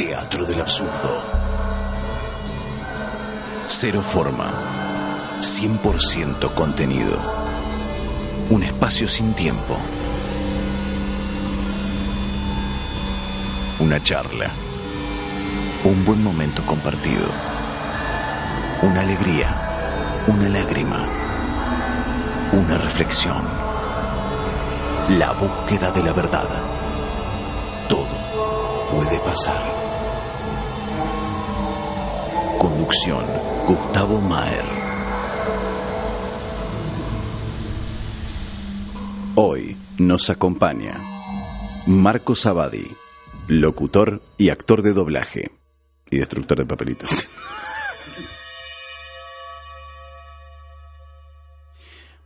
Teatro del absurdo. Cero forma. 100% contenido. Un espacio sin tiempo. Una charla. Un buen momento compartido. Una alegría. Una lágrima. Una reflexión. La búsqueda de la verdad. Puede pasar. Conducción. Gustavo Maer. Hoy nos acompaña Marco Sabadi, locutor y actor de doblaje y destructor de papelitos.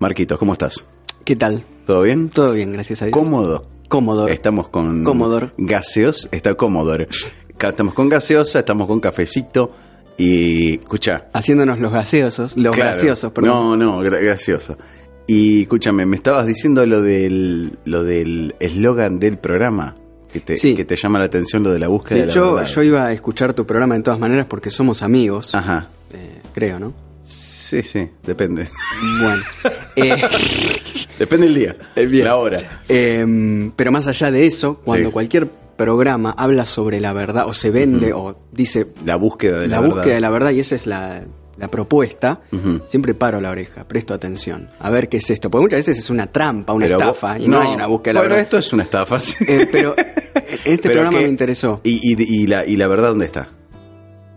Marquitos, ¿cómo estás? ¿Qué tal? ¿Todo bien? Todo bien, gracias a Dios. Cómodo. Cómodo. Estamos con Commodore. gaseos, está Commodore. Estamos con gaseosa, estamos con cafecito y escucha. Haciéndonos los gaseosos, los Claro. graciosos, perdón. No, no, gra- gracioso. Y escúchame, me estabas diciendo lo del lo del eslogan del programa que te, Sí. que te llama la atención lo de la búsqueda Sí, de la yo, verdad. yo iba a escuchar tu programa de todas maneras porque somos amigos, Ajá. eh, creo, ¿no? Sí, sí, depende. Bueno. eh, depende el día, El bien. la hora. eh, pero más allá de eso, cuando Sí. cualquier programa habla sobre la verdad o se vende o dice La búsqueda de la, la, verdad. búsqueda de la verdad y esa es la, la propuesta, siempre paro la oreja, presto atención, a ver qué es esto, porque muchas veces es una trampa, una Pero vos- estafa y no, hay una búsqueda de la Bueno, verdad. esto es una estafa. sí. Eh, pero en este Pero programa me interesó. ¿Y, y, y la, ¿Y la verdad dónde está?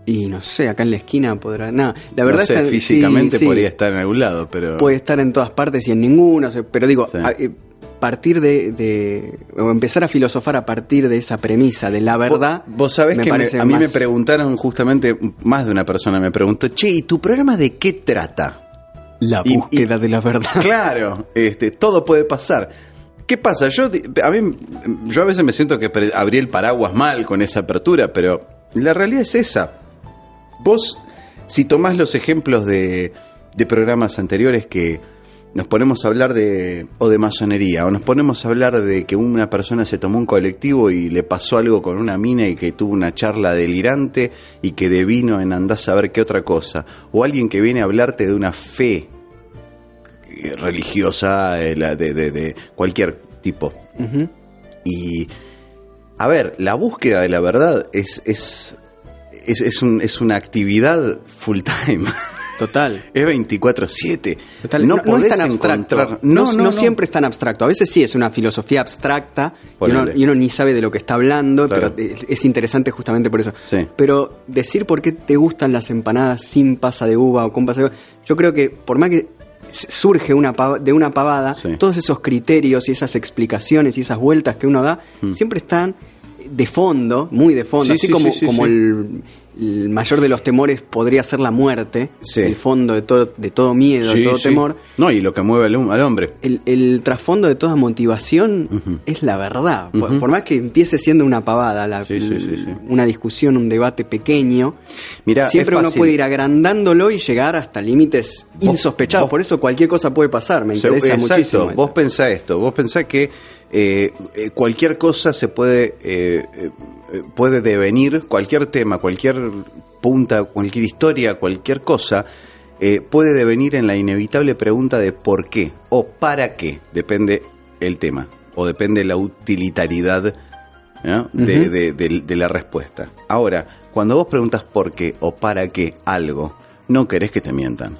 Y no sé, acá en la esquina podrá. No, la verdad no sé, es que físicamente sí, sí, podría estar en algún lado, pero... Puede estar en todas partes y en ninguna. pero digo, Sí. a- eh, partir de, de- o empezar a filosofar a partir de esa premisa de la verdad. Vos, vos sabés me que me- a mí me preguntaron justamente, más de una persona me preguntó, che, ¿y tu programa de qué trata? la y- búsqueda de la verdad. Claro, este, todo puede pasar. ¿Qué pasa? Yo, a mí, yo a veces me siento que abrí el paraguas mal con esa apertura, pero la realidad es esa. Vos, si tomás los ejemplos de, de programas anteriores que nos ponemos a hablar de, o de masonería, o nos ponemos a hablar de que una persona se tomó un colectivo y le pasó algo con una mina y que tuvo una charla delirante y que devino en andás a ver qué otra cosa, o alguien que viene a hablarte de una fe religiosa eh, de, de- de cualquier tipo. Y, a ver, la búsqueda de la verdad es, es, es, es un- es una actividad full time. Total. es 24-7. Total, No, no, no podés es tan abstracto. encontrar- No, No, no, no, no. siempre es tan abstracto. A veces sí es una filosofía abstracta y uno, y uno ni sabe de lo que está hablando, Claro. pero es, es interesante justamente por eso. Sí. Pero decir por qué te gustan las empanadas sin pasa de uva o con pasa de uva, yo creo que por más que surge una pava- de una pavada, Sí. todos esos criterios y esas explicaciones y esas vueltas que uno da siempre están de fondo, muy de fondo. Sí, así sí, como, sí, como. El, el mayor de los temores podría ser la muerte, el fondo de todo, de todo miedo, de todo temor. No, y lo que mueve al, al hombre. El, el trasfondo de toda motivación es la verdad. Por- más que empiece siendo una pavada, la- una discusión, un debate pequeño, Mira, siempre uno puede ir agrandándolo y llegar hasta límites insospechados. Por eso cualquier cosa puede pasar. Me interesa exacto. muchísimo. Vos pensá esto, vos pensá que eh, eh, cualquier cosa se puede eh, puede devenir, cualquier tema, cualquier punta, cualquier historia, cualquier cosa puede devenir en la inevitable pregunta de por qué o para qué, depende el tema o depende la utilitariedad ¿no? de, Ujú. de- de- de la respuesta. Ahora, cuando vos preguntas por qué o para qué algo, no querés que te mientan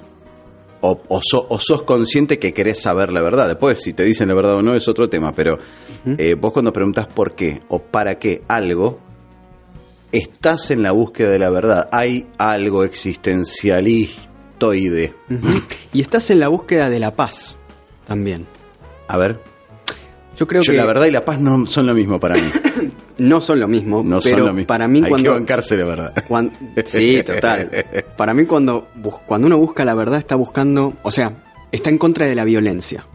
o, o so- o sos consciente que querés saber la verdad. Después, si te dicen la verdad o no, es otro tema. Pero eh, vos cuando preguntas por qué o para qué algo, estás en la búsqueda de la verdad. Hay algo existencialistoide. Y estás en la búsqueda de la paz también. A ver, Yo creo yo que la verdad y la paz no son lo mismo para mí. no son lo mismo, No pero son lo mismo. para mí Hay cuando que bancarse la verdad. Sí, total. Para mí cuando, cuando uno busca la verdad está buscando, o sea, está en contra de la violencia.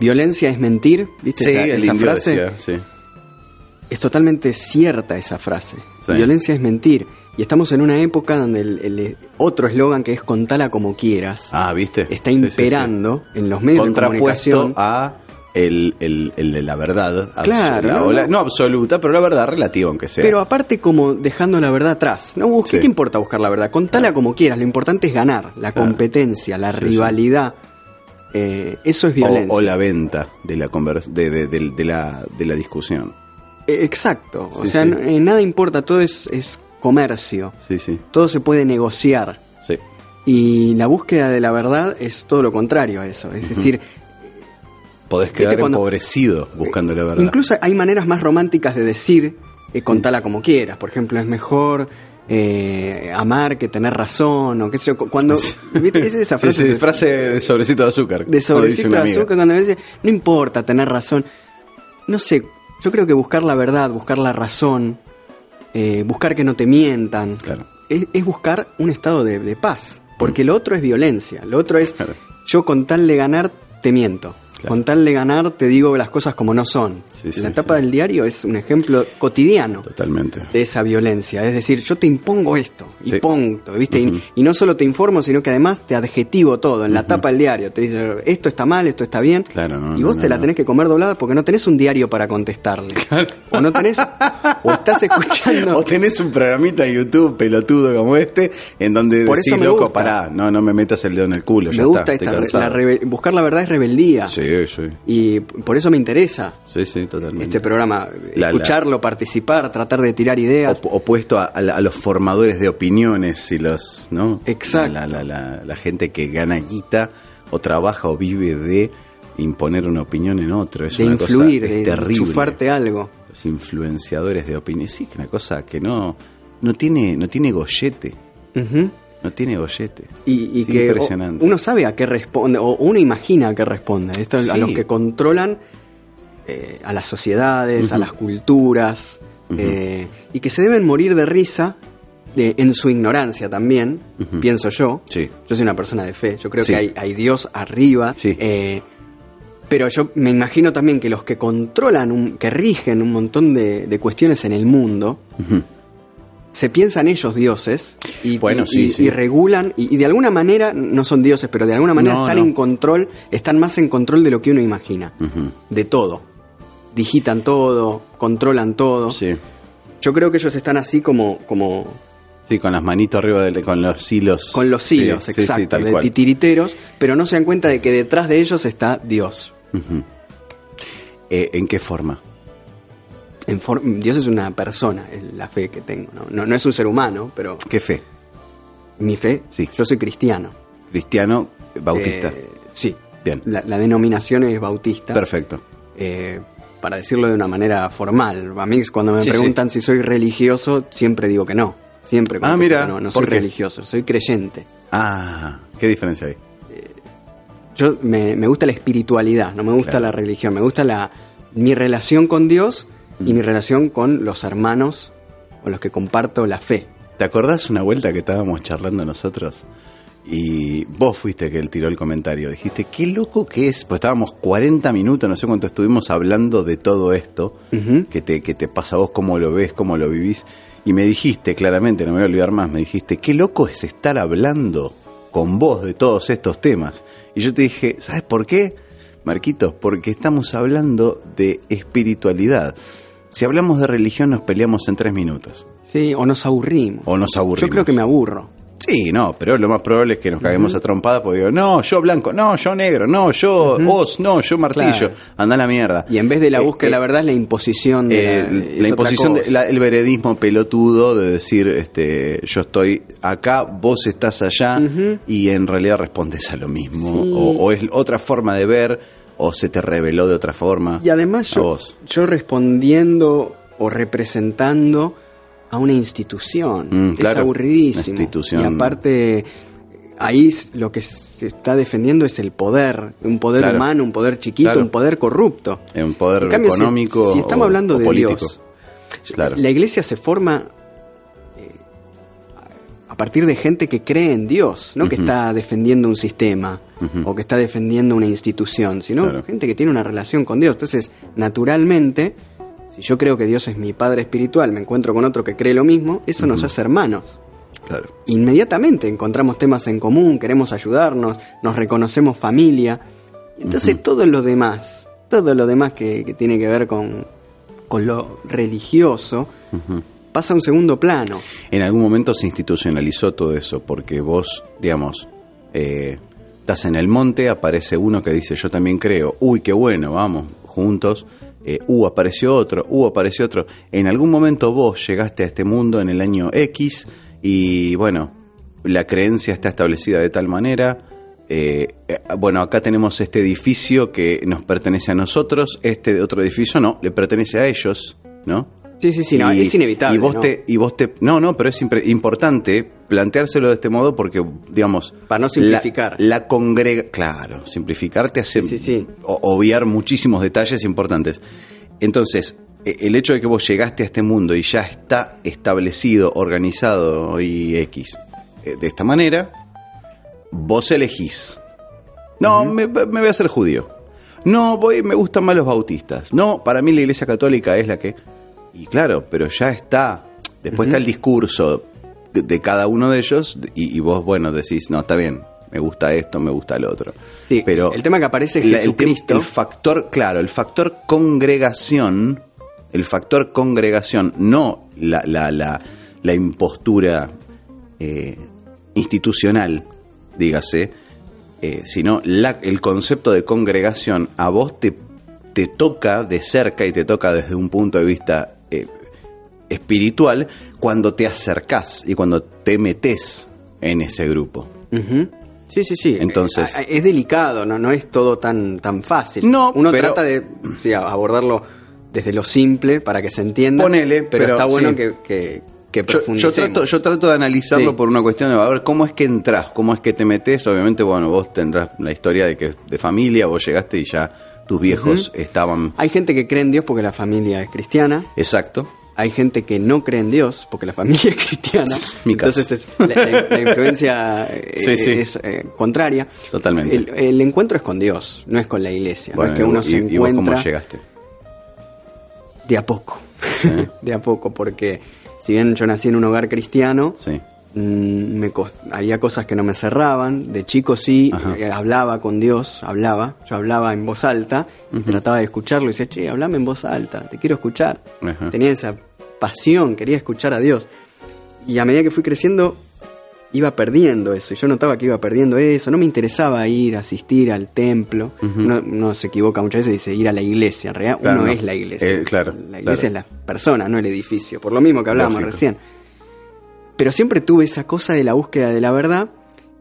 Violencia es mentir, ¿viste? esa, el esa indio frase decía, sí. es totalmente cierta esa frase. Sí. Violencia es mentir. Y estamos en una época donde el, el otro eslogan que es contala como quieras Ah, ¿viste? está Sí, sí, sí. imperando en los medios de comunicación. a el, el- el de la verdad. Claro, absoluta, no, la- absoluta, pero la verdad relativa, aunque sea. Pero aparte como dejando la verdad atrás. No Sí. ¿qué te importa buscar la verdad? Contala como quieras, lo importante es ganar, la competencia, la rivalidad. Eh, eso es violencia. o, o la venta de la, convers- de, de- de- la, de la discusión. Eh, Exacto, o Sí, sea, sí. eh, nada importa, todo es, es comercio, Sí, sí. todo se puede negociar. sí. Y la búsqueda de la verdad es todo lo contrario a eso. Es decir, Podés ¿Viste quedar cuando- empobrecido buscando la verdad. incluso hay maneras más románticas de decir, eh, contala como quieras. Por ejemplo, es mejor eh, amar que tener razón, o qué sé yo. cu- Cuando, ¿viste? Es esa frase. De sobrecito de azúcar. de sobrecito de amiga. azúcar cuando me dice, no importa tener razón. No sé, yo creo que buscar la verdad, buscar la razón, eh, buscar que no te mientan, Claro. es, es buscar un estado de, de paz. Porque lo otro es violencia, lo otro es, Claro. yo con tal de ganar, te miento. Claro. Con tal de ganar, te digo las cosas como no son. Sí, sí, la etapa sí. del diario es un ejemplo cotidiano Totalmente. de esa violencia. Es decir, yo te impongo esto y punto, ¿viste? Y- no solo te informo, sino que además te adjetivo todo. En la tapa del diario te dice, esto está mal, esto está bien. Claro, no, y vos no, te la tenés que comer doblada porque no tenés un diario para contestarle. O no tenés, o estás escuchando. O tenés un programita de YouTube pelotudo como este, en donde Por decís, eso me loco, gusta. pará, no, no me metas el dedo en el culo, ya me gusta está, esta, la buscar la verdad es rebeldía. Sí, sí, Y por eso me interesa sí, sí, totalmente. este programa. La- la- escucharlo, participar, tratar de tirar ideas. Op- opuesto a, a la- a los formadores de opiniones y los, ¿no? Exacto. La, gente que gana guita o trabaja o vive de imponer una opinión en otro. Es de una influir, cosa, es de terrible. enchufarte algo. Los influenciadores de opinión. Sí, que una cosa que no, no tiene, no tiene gollete. No tiene gollete. Y, y que impresionante. uno sabe a qué responde, o uno imagina a qué responde. Esto es a los que controlan eh, a las sociedades, a las culturas, eh, y que se deben morir de risa de- en su ignorancia también, pienso yo. Sí. Yo soy una persona de fe, yo creo Sí. que hay, hay Dios arriba. Sí. eh, pero yo me imagino también que los que controlan, un- que rigen un montón de, de cuestiones en el mundo. Se piensan ellos dioses y, Bueno, y- sí, y- sí. y regulan y, de alguna manera no son dioses pero de alguna manera No, están no. en control están más en control de lo que uno imagina de todo digitan todo controlan todo Sí. yo creo que ellos están así como como Sí, con las manitos arriba, del- con los hilos. con los hilos exacto de cual. titiriteros pero no se dan cuenta de que detrás de ellos está Dios. Eh, ¿En qué forma? En Dios es una persona es la fe que tengo ¿no? No, no es un ser humano pero ¿Qué fe? mi fe Sí. yo soy cristiano Cristiano bautista. Eh, sí Bien. la, la denominación es bautista Perfecto. eh, para decirlo de una manera formal. A mí cuando me Sí, preguntan si soy religioso, siempre digo que no. Siempre Ah, mira, no, no ¿por soy qué? religioso, soy creyente. Ah, ¿qué diferencia hay? Yo me, me gusta la espiritualidad, no me gusta Claro. la religión, me gusta la mi relación con Dios y mi relación con los hermanos con los que comparto la fe. ¿Te acordás una vuelta que estábamos charlando nosotros? Y vos fuiste que él tiró el comentario. Dijiste, qué loco que es. Pues estábamos 40 minutos, no sé cuánto estuvimos hablando de todo esto. Ujú. que, te, que te pasa a vos, cómo lo ves, cómo lo vivís. Y me dijiste, claramente, no me voy a olvidar más, me dijiste, qué loco es estar hablando con vos de todos estos temas. Y yo te dije, ¿sabes por qué? Marquitos, porque estamos hablando de espiritualidad. Si hablamos de religión nos peleamos en tres minutos. Sí, o nos aburrimos. O nos aburrimos. Yo creo que me aburro. Sí, no, pero lo más probable es que nos caguemos a trompada porque digo, no, yo blanco, no, yo negro, no, yo os, no, yo martillo. Claro. Anda a la mierda. Y en vez de la Eh, búsqueda de la eh, verdad es la imposición de eh, la, imposición, de- la- el veredismo pelotudo de decir, este, yo estoy acá, vos estás allá, y en realidad respondes a lo mismo, Sí. o, o es otra forma de ver, o se te reveló de otra forma. Y además yo, vos. yo respondiendo o representando a una institución. Mm, es claro, aburridísimo. una institución. Y aparte, ahí lo que se está defendiendo es el poder. Un poder Claro. humano, un poder chiquito, Claro. un poder corrupto. En poder En cambio, si- económico si, estamos o- hablando o de político. Dios, la iglesia se forma a partir de gente que cree en Dios, no que está defendiendo un sistema o que está defendiendo una institución, sino Claro. gente que tiene una relación con Dios. Entonces, naturalmente, si yo creo que Dios es mi Padre espiritual, me encuentro con otro que cree lo mismo, eso nos hace hermanos. Claro. Inmediatamente encontramos temas en común, queremos ayudarnos, nos reconocemos familia. Y Entonces todo lo demás, todo lo demás que, que tiene que ver con, con lo religioso pasa a un segundo plano. En algún momento se institucionalizó todo eso, porque vos, digamos, eh, estás en el monte, aparece uno que dice yo también creo, uy, qué bueno, vamos, juntos, eh, uh, apareció otro, uh, apareció otro. En algún momento vos llegaste a este mundo en el año X y bueno, la creencia está establecida de tal manera. eh, eh, bueno, acá tenemos este edificio que nos pertenece a nosotros, este otro edificio no, le pertenece a ellos, ¿no? Sí, sí, sí, no, es inevitable. Y vos, ¿no? te, y vos te. No, no, pero es importante planteárselo de este modo porque, digamos. Para no simplificar. La, la congrega. Claro, simplificar te hace Sí, sí, obviar muchísimos detalles importantes. Entonces, e- el hecho de que vos llegaste a este mundo y ya está establecido, organizado y X eh, de esta manera, vos elegís. No, me, me voy a hacer judío. No, voy, me gustan más los bautistas. No, para mí la iglesia católica es la que... Y claro, pero ya está. Después está el discurso de, de cada uno de ellos y, y vos, bueno, decís, no, está bien, me gusta esto, me gusta lo otro. Sí, pero el tema que aparece es el, el factor, claro, el factor congregación, el factor congregación, no la, la, la, la impostura eh, institucional, dígase, eh, sino la- el concepto de congregación a vos te, te toca de cerca y te toca desde un punto de vista espiritual cuando te acercás y cuando te metes en ese grupo. Sí, sí, sí. Entonces- Eh, es delicado, no, no es todo tan, tan fácil. No, Uno pero- trata de sí, abordarlo desde lo simple para que se entienda. Ponele, pero, pero está bueno sí. que, que, que Yo, trato, yo trato de analizarlo Sí. por una cuestión de a ver cómo es que entras, cómo es que te metes. Obviamente, bueno, vos tendrás la historia de que de familia, vos llegaste y ya tus viejos estaban. Hay gente que cree en Dios porque la familia es cristiana. Exacto. Hay gente que no cree en Dios porque la familia es cristiana. Mi. Entonces es- la, la- la influencia eh, Sí, sí. es eh, contraria. Totalmente. El, el encuentro es con Dios, no es con la iglesia. Bueno, no es que uno y, se y vos encuentra cómo llegaste? de a poco. de a poco, porque si bien yo nací en un hogar cristiano, Sí. mm, me cos- había cosas que no me cerraban. De chico sí, eh, hablaba con Dios, hablaba. Yo hablaba en voz alta y trataba de escucharlo y decía, che, hablame en voz alta, te quiero escuchar. Ajá. Tenía esa pasión, quería escuchar a Dios. Y a medida que fui creciendo, iba perdiendo eso. Y yo notaba que iba perdiendo eso. No me interesaba ir, asistir al templo. Ujú. uno, uno se equivoca muchas veces y dice ir a la iglesia. En realidad, Claro, uno no. es la iglesia. Eh, claro, La iglesia claro. es la persona, no el edificio. Por lo mismo que hablábamos Lógico. recién. Pero siempre tuve esa cosa de la búsqueda de la verdad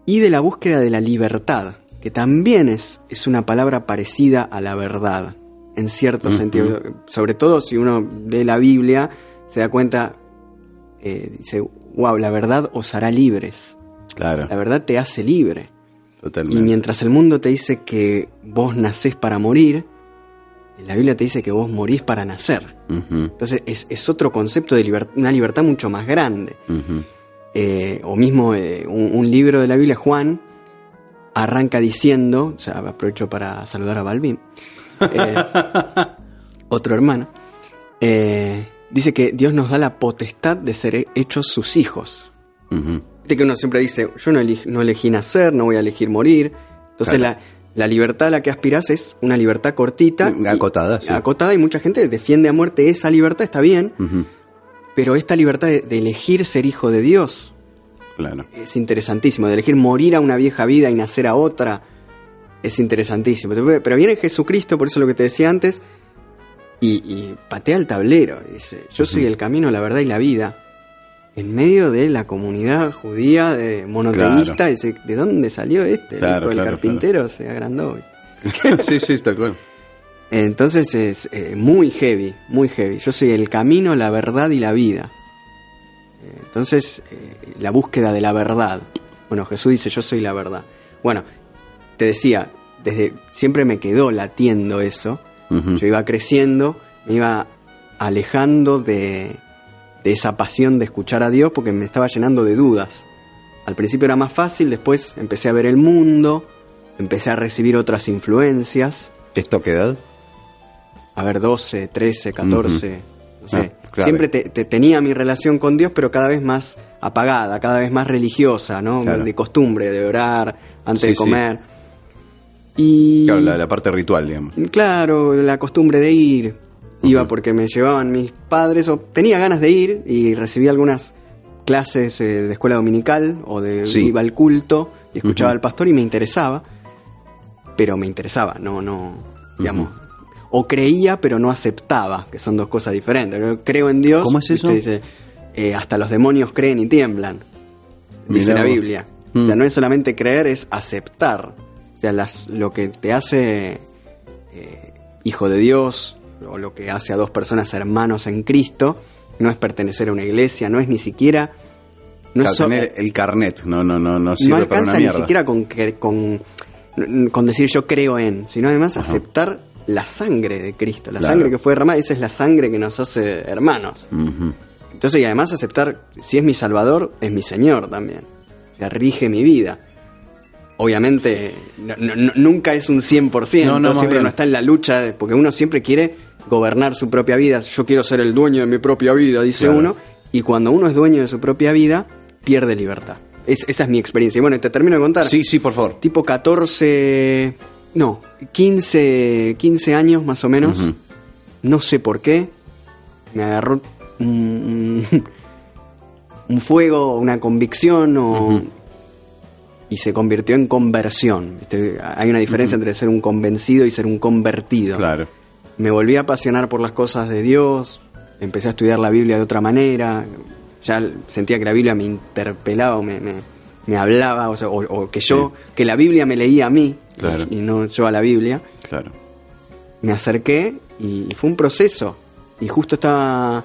y de la búsqueda de la libertad, que también es, es una palabra parecida a la verdad, en cierto sentido. Sobre todo si uno lee la Biblia, se da cuenta, eh, dice, wow, la verdad os hará libres. Claro, La verdad te hace libre. totalmente. Y mientras el mundo te dice que vos nacés para morir, en la Biblia te dice que vos morís para nacer. Entonces es, es otro concepto de liber- una libertad mucho más grande. Eh, o mismo eh, un, un libro de la Biblia, Juan, arranca diciendo, o sea, aprovecho para saludar a Balvin, eh, otro hermano, eh, dice que Dios nos da la potestad de ser hechos sus hijos. Ujú. Viste que uno siempre dice, yo no, eleg- no elegí nacer, no voy a elegir morir. Entonces Claro. la, la libertad a la que aspirás es una libertad cortita. y- Acotada, sí. Acotada y mucha gente defiende a muerte esa libertad, está bien, pero esta libertad de, de elegir ser hijo de Dios Claro. es interesantísimo, de elegir morir a una vieja vida y nacer a otra es interesantísimo. Pero viene Jesucristo, por eso lo que te decía antes, y, y patea el tablero. Dice, yo soy el camino, la verdad y la vida. En medio de la comunidad judía de monoteísta, Claro. dice, ¿de dónde salió este? El Claro, hijo claro, carpintero se agrandó. sí, sí, está claro. Entonces es eh, muy heavy, muy heavy. Yo soy el camino, la verdad y la vida. Eh, Entonces, eh, la búsqueda de la verdad. Bueno, Jesús dice, yo soy la verdad. Bueno, te decía, desde siempre me quedó latiendo eso. Yo iba creciendo, me iba alejando de, de esa pasión de escuchar a Dios porque me estaba llenando de dudas. Al principio era más fácil, después empecé a ver el mundo, empecé a recibir otras influencias ¿Esto qué edad? a ver, 12, 13, 14, no sé. Ah. Siempre te, te- tenía mi relación con Dios, pero cada vez más apagada, cada vez más religiosa, ¿no? Claro. De costumbre, de orar antes Sí, de sí. Y Claro, la, la parte ritual, digamos. Claro, la costumbre de ir. Iba porque me llevaban mis padres o tenía ganas de ir y recibí algunas clases eh, de escuela dominical o de Sí. iba al culto y escuchaba al pastor y me interesaba. Pero me interesaba, no, no, digamos. O creía pero no aceptaba, que son dos cosas diferentes. Yo creo en Dios. ¿Cómo es eso? Dice, eh, hasta los demonios creen y tiemblan. Dice Mirá la. Biblia. Mm. O sea, no es solamente creer, es aceptar. O sea, las, lo que te hace eh, hijo de Dios, o lo que hace a dos personas hermanos en Cristo, no es pertenecer a una iglesia, no es ni siquiera. No, Claro, es tener el carnet, no, no, no, no sirve no para ni siquiera con, con, con decir yo creo en, sino además aceptar la sangre de Cristo, la Claro. sangre que fue derramada, esa es la sangre que nos hace hermanos. Entonces, y además aceptar, si es mi Salvador, es mi Señor también. O sea, rige mi vida. Obviamente, no- no- no- nunca es un 100%, No, no, siempre uno está en la lucha, porque uno siempre quiere gobernar su propia vida. Yo quiero ser el dueño de mi propia vida, dice Claro. uno. Y cuando uno es dueño de su propia vida, pierde libertad. Es- esa es mi experiencia. Y bueno, te termino de contar. Sí, sí, por favor. Tipo 14, no, 15, 15 años más o menos. No sé por qué. Me agarró un, un- fuego, una convicción o-. y se convirtió en conversión. ¿viste? Hay una diferencia entre ser un convencido y ser un convertido. Claro. Me volví a apasionar por las cosas de Dios. Empecé a estudiar la Biblia de otra manera. Ya sentía que la Biblia me interpelaba o me, me- me hablaba. O, sea, o- o que yo, que la Biblia me leía a mí Claro. y no yo a la Biblia Claro. me acerqué y fue un proceso. Y justo estaba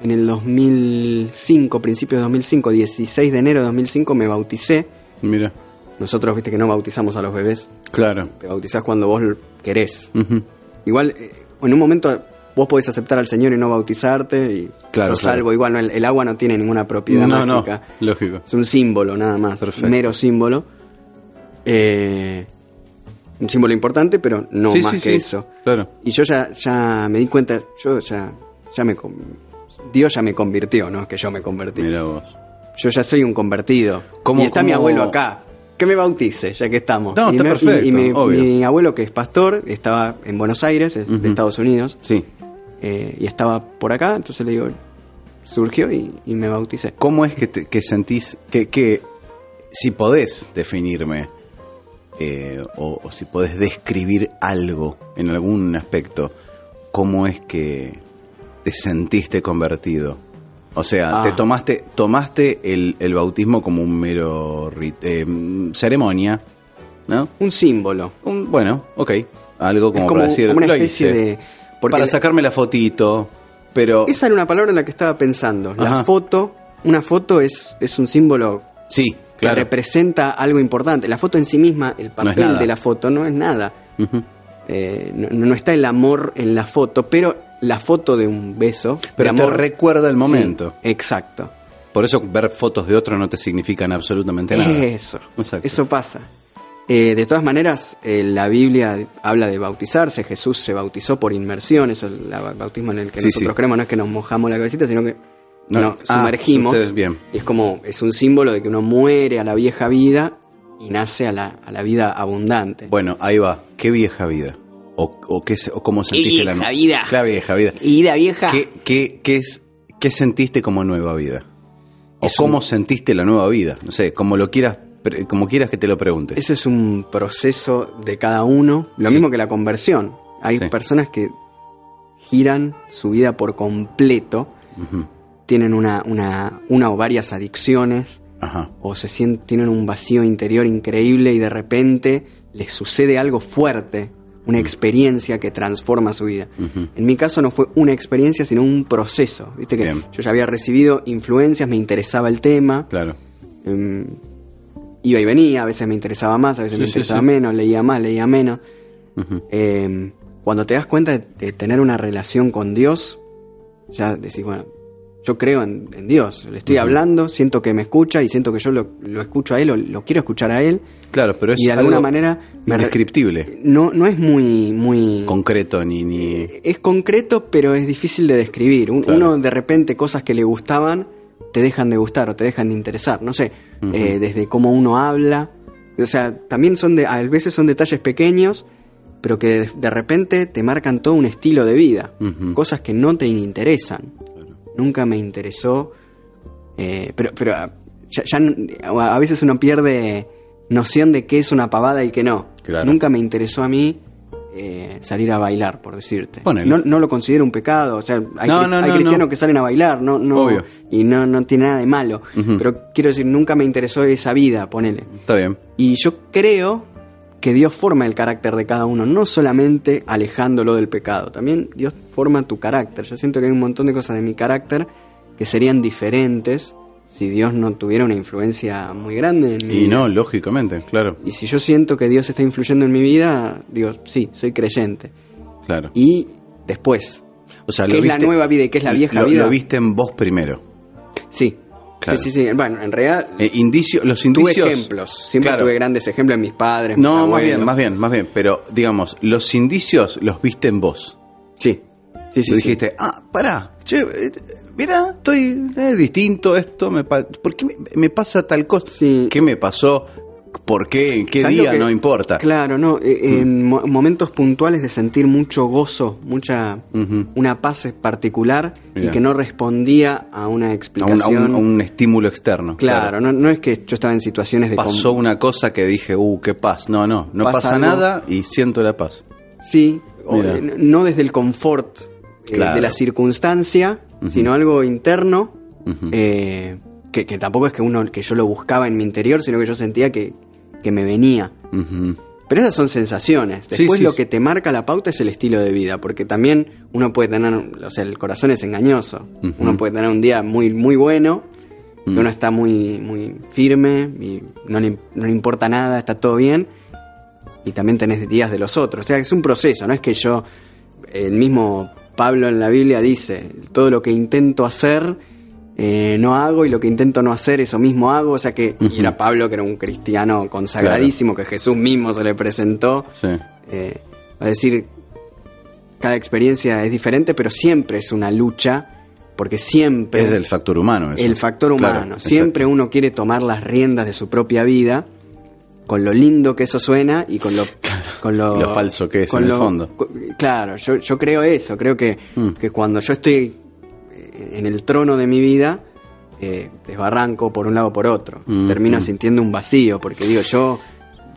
en el 2005, principios de 2005, 16 de enero de 2005, me bauticé. Mira. Nosotros, viste que no bautizamos a los bebés, Claro. te bautizás cuando vos querés. Igual, eh, en un momento vos podés aceptar al Señor y no bautizarte, y Claro, sos claro. salvo. Igual, no, el, el agua no tiene ninguna propiedad No, no. mágica. Lógico. Es un símbolo nada más, Perfecto. mero símbolo. Eh, un símbolo importante, pero no Sí, más sí, que sí. eso. Claro. Y yo ya, ya me di cuenta, yo ya, ya me... Dios ya me convirtió, ¿no? Que yo me convertí. Mira vos. Yo ya soy un convertido. ¿Cómo- y está cómo- mi abuelo acá. Que me bautice, ya que estamos. No, y está me- perfecto, y mi, obvio. mi abuelo, que es pastor, estaba en Buenos Aires, es de Estados Unidos, Sí. eh, y estaba por acá, entonces le digo, surgió y, y me bauticé. ¿Cómo es que, te- que sentís que, que si podés definirme eh, o, o si podés describir algo en algún aspecto, cómo es que te sentiste convertido? O sea, Ah. te tomaste tomaste el, el bautismo como un mero rit- eh, ceremonia, ¿no? Un símbolo. Un, bueno, ok, algo como, es como, para decir, como una lo especie hice. de... Porque para sacarme la fotito, pero esa era una palabra en la que estaba pensando. La Ajá. foto, una foto es, es un símbolo sí, que claro. representa algo importante. La foto en sí misma, el papel de la foto, no es nada. Ujú. Eh, no, no está el amor en la foto, pero la foto de un beso, Pero de te amor, recuerda el momento. Sí, exacto. Por eso ver fotos de otro no te significan absolutamente nada. Eso, Exacto. eso pasa. Eh, de todas maneras, eh, la Biblia habla de bautizarse. Jesús se bautizó por inmersión. Eso es el bautismo en el que Sí, nosotros sí. creemos. No es que nos mojamos la cabecita, sino que No, nos ah, sumergimos. ustedes bien. Y es como, es un símbolo de que uno muere a la vieja vida y nace a la, a la vida abundante. Bueno, ahí va. ¿Qué vieja vida? ¿O, o, qué, o cómo sentiste la vieja nu- vida? La vieja vida. Y vida vieja. ¿Qué, qué, qué, es, ¿Qué sentiste como nueva vida? ¿O Es cómo un- sentiste la nueva vida? No sé, como lo quieras, como quieras que te lo pregunte. Eso es un proceso de cada uno, lo Sí. mismo que la conversión. Hay Sí. personas que giran su vida por completo, tienen una, una, una o varias adicciones, Ajá. o se sienten, tienen un vacío interior increíble y de repente les sucede algo fuerte, una experiencia que transforma su vida. En mi caso no fue una experiencia, sino un proceso. Viste que Bien. yo ya había recibido influencias, me interesaba el tema, Claro. Em, iba y venía, a veces me interesaba más, a veces Sí, me interesaba sí. menos, leía más, leía menos. Em, cuando te das cuenta de, de tener una relación con Dios, ya decís, bueno, yo creo en, en Dios, le estoy hablando, siento que me escucha y siento que yo lo, lo escucho a Él o lo quiero escuchar a Él. Claro, pero es y de alguna manera indescriptible, no, no es muy, muy concreto, ni... ni... es concreto, pero es difícil de describir. Claro. Uno de repente cosas que le gustaban te dejan de gustar o te dejan de interesar. No sé, eh, desde cómo uno habla O sea, también son de, a veces son detalles pequeños, pero que de, de repente te marcan todo un estilo de vida. Cosas que no te interesan. Nunca me interesó. eh, pero pero ah, ya, a veces uno pierde noción de qué es una pavada y qué no. Claro. Nunca me interesó a mí eh, salir a bailar, por decirte. No, no lo considero un pecado. O sea, hay, No, cri- no, hay no, cristianos no. que salen a bailar, no, no, Obvio. y no, no tiene nada de malo. Pero quiero decir, nunca me interesó esa vida, ponele. Está bien. Y yo creo que Dios forma el carácter de cada uno, no solamente alejándolo del pecado, también Dios forma tu carácter. Yo siento que hay un montón de cosas de mi carácter que serían diferentes si Dios no tuviera una influencia muy grande en mi Y vida. no, lógicamente, claro, Y si yo siento que Dios está influyendo en mi vida, digo, sí, soy creyente. claro. Y después, O sea, ¿qué lo es la nueva vida y qué es la vieja lo, vida? Lo viste en vos primero. sí. Claro. sí, sí, sí. Bueno, en realidad Eh, indicio, los tuve indicios. ejemplos. Siempre Claro. tuve grandes ejemplos en mis padres. mis No, más bien, más bien, más bien. Pero, digamos, los indicios los viste en vos. Sí. Sí, sí, Tú sí. dijiste, ah, pará, che, eh, mira, estoy distinto, esto me ¿Por qué me, me pasa tal cosa? Sí. ¿Qué me pasó? ¿Por qué? ¿En qué ¿Sabes lo día? que- No importa. Mm. Claro, no. eh, En mo- momentos puntuales de sentir mucho gozo, mucha. Una paz particular y que no respondía a una A un, explicación. a un- a un estímulo externo. Claro, no, no es que yo estaba en situaciones de. Pasó una cosa que dije, uh, qué paz. No, no, no Pasa nada y siento la paz. Sí, o, eh, no desde el confort eh, Claro. de la circunstancia, sino algo interno. Eh, que, que tampoco es que uno que yo lo buscaba en mi interior, sino que yo sentía que, que me venía. Pero esas son sensaciones. Después sí, lo que te marca la pauta es el estilo de vida, porque también uno puede tener, o sea, el corazón es engañoso. Uno puede tener un día muy muy bueno, Mm. uno está muy muy firme y no le, no le importa nada, está todo bien, y también tenés días de los otros. O sea, es un proceso, no es que yo el mismo Pablo en la Biblia dice, todo lo que intento hacer eh, no hago y lo que intento no hacer eso mismo hago, o sea que y Ujú. era Pablo que era un cristiano consagradísimo que Jesús mismo se le presentó Sí. eh, es decir, cada experiencia es diferente, pero siempre es una lucha, porque siempre Es el factor humano. eso. el factor Claro, humano, siempre exacto. uno quiere tomar las riendas de su propia vida, con lo lindo que eso suena y con lo, con lo, Y lo falso que es, en el lo- fondo. cu- Claro, yo, yo creo eso, creo que, Mm. que cuando yo estoy en el trono de mi vida, eh, desbarranco por un lado o por otro. Mm, Termino mm. sintiendo un vacío, porque digo, yo,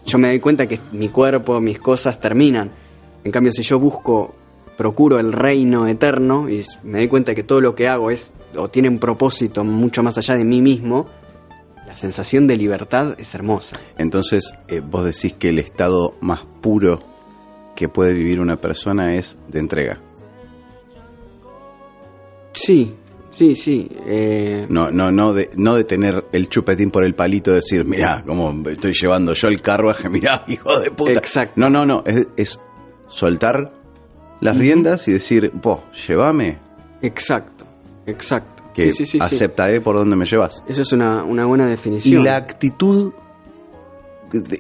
yo me doy cuenta que mi cuerpo, mis cosas terminan. En cambio, si yo busco, procuro el reino eterno y me doy cuenta que todo lo que hago es o tiene un propósito mucho más allá de mí mismo, la sensación de libertad es hermosa. Entonces, eh, vos decís que el estado más puro que puede vivir una persona es de entrega. Sí, sí, sí. eh, No, no, no de, no de tener el chupetín por el palito, de decir, mirá, cómo estoy llevando yo el carruaje, mirá, hijo de puta. Exacto. No, no, no, es, es soltar las riendas y decir, vos, llévame, Exacto, exacto. que Sí, sí, aceptaré por donde me llevas. Eso es una, una buena Y definición. la actitud,